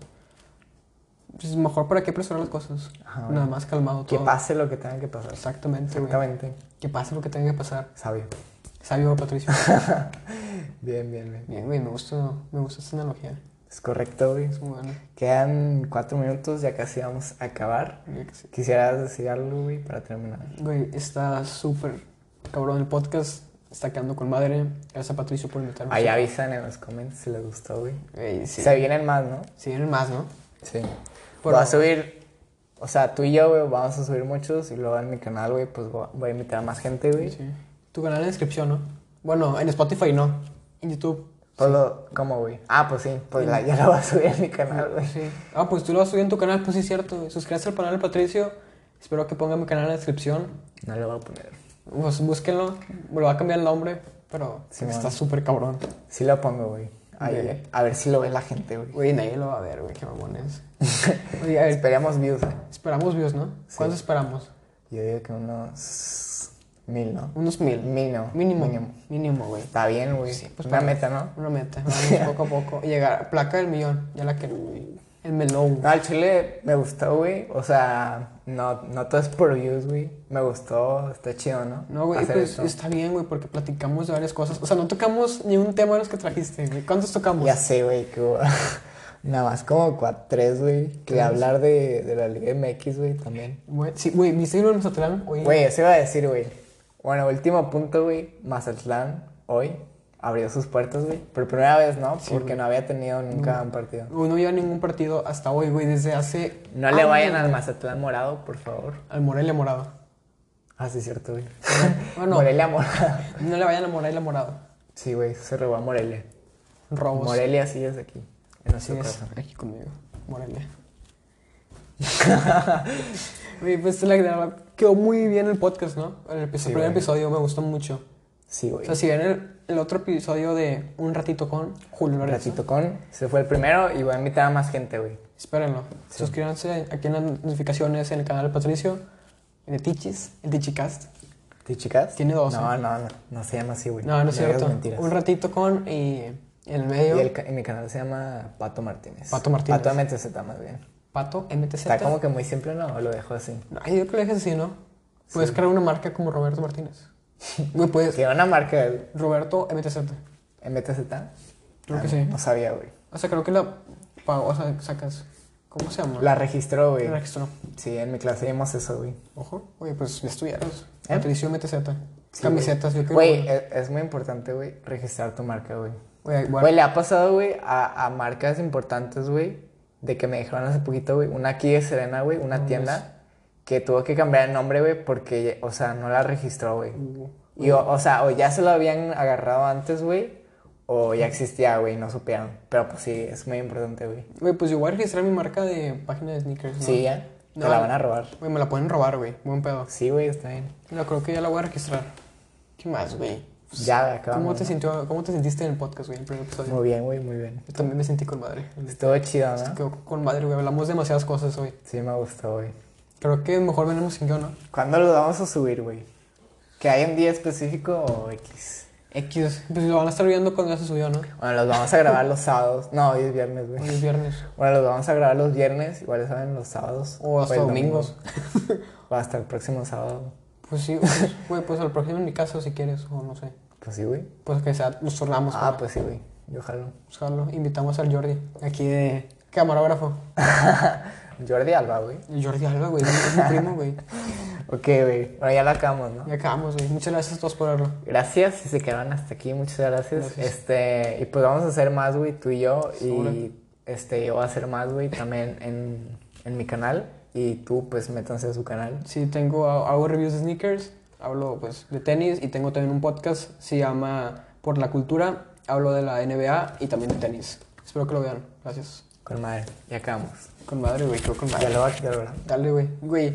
pues mejor para qué apresurar las cosas. Ajá. Nada más calmado Que todo. pase lo que tenga que pasar. Exactamente, güey. Exactamente. Que pase lo que tenga que pasar. Sabio. Sabio, Patricio. Bien, bien, bien. Bien, güey, me gusta, me gusta esta analogía. Es correcto, güey. Es muy buena. Quedan cuatro minutos, ya casi vamos a acabar. Que sí. Quisieras decir algo, güey, para terminar. Güey, está súper cabrón el podcast. Está quedando con madre. Gracias a Patricio por invitarme. Ahí avisan en los comments si les gustó, güey. Sí. Se vienen más, ¿no? Si vienen más, ¿no? Sí. Pero- Voy a subir, o sea, tú y yo, güey, vamos a subir muchos y luego en mi canal, güey, pues voy a- invitar a más gente, güey. Sí. Tu canal en descripción, ¿no? Bueno, en Spotify no. En YouTube. Todo lo- ¿Cómo, güey? Ah, pues sí, pues la- ya lo voy a subir en mi canal, güey. Sí. Ah, pues tú lo vas a subir en tu canal, pues sí, es cierto. Suscríbete al canal de Patricio. Espero que ponga mi canal en la descripción. No lo voy a poner. Pues búsquenlo. Me lo va a cambiar el nombre, pero Sí, está man. súper cabrón. Sí lo pongo, güey. Ahí. A ver si lo ve la gente, güey. Güey, nadie lo va a ver, güey, qué mamones. Oye, a ver, Esperamos views, eh. esperamos views, ¿no? Sí. ¿Cuántos esperamos? Yo digo que unos mil, ¿no? Unos mil. Mínimo. Mínimo. Mínimo. Mínimo, güey. Está bien, güey. Sí, pues Una meta, ¿no? Una meta. Vamos poco a poco. Llegar. Placa del millón. Ya la que. El melón. No, al chile me gustó, güey. O sea, no, no todo es por views, güey. Me gustó, está chido, ¿no? No, güey, Hacer pues esto. está bien, güey, porque platicamos de varias cosas. O sea, no tocamos ni un tema de los que trajiste, güey. ¿Cuántos tocamos? Ya sé, güey, que nada más como cuatro, tres, güey. Que Tres. hablar de, de la Liga MX, güey, también. Güey, sí, güey, ¿viste uno en Mazatlán? Güey, eso iba a decir, güey. Bueno, último punto, güey. Mazatlán, hoy, abrió sus puertas, güey. Por primera vez, ¿no? Sí, Porque güey. no había tenido nunca un partido. No lleva ningún partido hasta hoy, güey, desde hace. No le vayan al. Mazatlán morado, por favor. Al Morelia Morado. Ah, sí, cierto, güey. Bueno, Morelia morado. no le vayan a Morelia Morado. Sí, güey, se robó a Morelia. Robos. Morelia sí es aquí. En Sí, nuestro es corazón. aquí conmigo. Morelia. Güey, pues la verdad quedó muy bien el podcast, ¿no? El, episodio- Sí, el primer güey. episodio me gustó mucho. Sí, O güey. sea, si ven el, el otro episodio de Un Ratito con Julio Un ratito con. Se fue el primero y voy a invitar a más gente, güey. espérenlo. Suscríbanse aquí en las notificaciones en el canal de Patricio, en el Tichis, el Tichicast. ¿Sí, chicas? Tiene dos, No, ¿eh? no, no. No se llama así, güey. No, no es cierto. mentiras. Un Ratito con y en el medio, Y, el y mi canal se llama Pato Martínez. Pato Martínez. Pato MTZ más bien. Pato MTZ. Está como que muy simple, ¿no? O lo dejo así. No, yo creo que lo dejes así, ¿no? Puedes crear una marca como Roberto Martínez. Güey, puedes. Que una marca Roberto MTZ. MTZ. Creo Ah, que sí. No sabía, güey. O sea, creo que la pagó, o sea, sacas. ¿Cómo se llama? La registró, güey. La registró. Sí, en mi clase vimos eso, güey. Ojo. Oye, pues estudiaros. ¿Eh? Patricio MTZ. Sí, Camisetas, yo quiero. Güey, es, es muy importante, güey, registrar tu marca, güey. Güey, bueno, le ha pasado, güey, a, a marcas importantes, güey, de que me dijeron hace poquito, güey, una aquí de Serena, güey, una tienda, que tuvo que cambiar el nombre, güey, porque, o sea, no la registró, güey. Y, o, o sea, o ya se lo habían agarrado antes, güey, o ya existía, güey, no supieron. Pero pues sí, es muy importante, güey. Güey, pues yo voy a registrar mi marca de página de sneakers. ¿no? Sí, ya, te No, la van a robar. Güey, me la pueden robar, güey. Buen pedo. Sí, güey, está bien. No, creo que ya la voy a registrar. ¿Qué más, güey? Ya, acabamos. ¿Cómo te, sintió, ¿Cómo te sentiste en el podcast, güey, en el primer episodio? Muy bien, güey, muy bien. Yo también me sentí con madre. Estuvo chido, ¿no? Quedó con madre, güey. Hablamos demasiadas cosas hoy. Sí, me gustó, güey. Creo que mejor venimos sin yo, ¿no? ¿Cuándo lo vamos a subir, güey? ¿Que hay un día específico o X? X. Pues lo van a estar viendo cuando ya se subió, ¿no? Bueno, los vamos a grabar los sábados. No, hoy es viernes, Hoy güey. es viernes. Bueno, los vamos a grabar los viernes, igual saben, los sábados. O hasta el domingos. domingo. o hasta el próximo sábado. Pues sí, pues, güey, pues al próximo en mi casa si quieres, o no sé. Pues sí, güey. Pues que sea, nos tornamos. Ah, pues sí, güey. Yo jalo. pues, jalo. invitamos al Jordi, aquí de camarógrafo. Jordi Alba, güey. Jordi Alba, güey, es mi primo, güey. Ok, güey. Bueno, ya lo acabamos, ¿no? Ya acabamos, güey. Muchas gracias a todos por verlo. Gracias, si se quedaron hasta aquí, muchas gracias. Gracias. Este, y pues vamos a hacer más, güey, tú y yo. Seguro. Y este, yo voy a hacer más, güey, también en, en mi canal. Y tú, pues, métanse a su canal. Sí, tengo, hago reviews de sneakers, hablo pues de tenis y tengo también un podcast, se llama Por la Cultura, hablo de la NBA y también de tenis. Espero que lo vean. Gracias. Con madre, ya acabamos. Con madre, güey, creo con Ya madre. lo voy a quitar, ¿verdad? Dale, güey. Güey,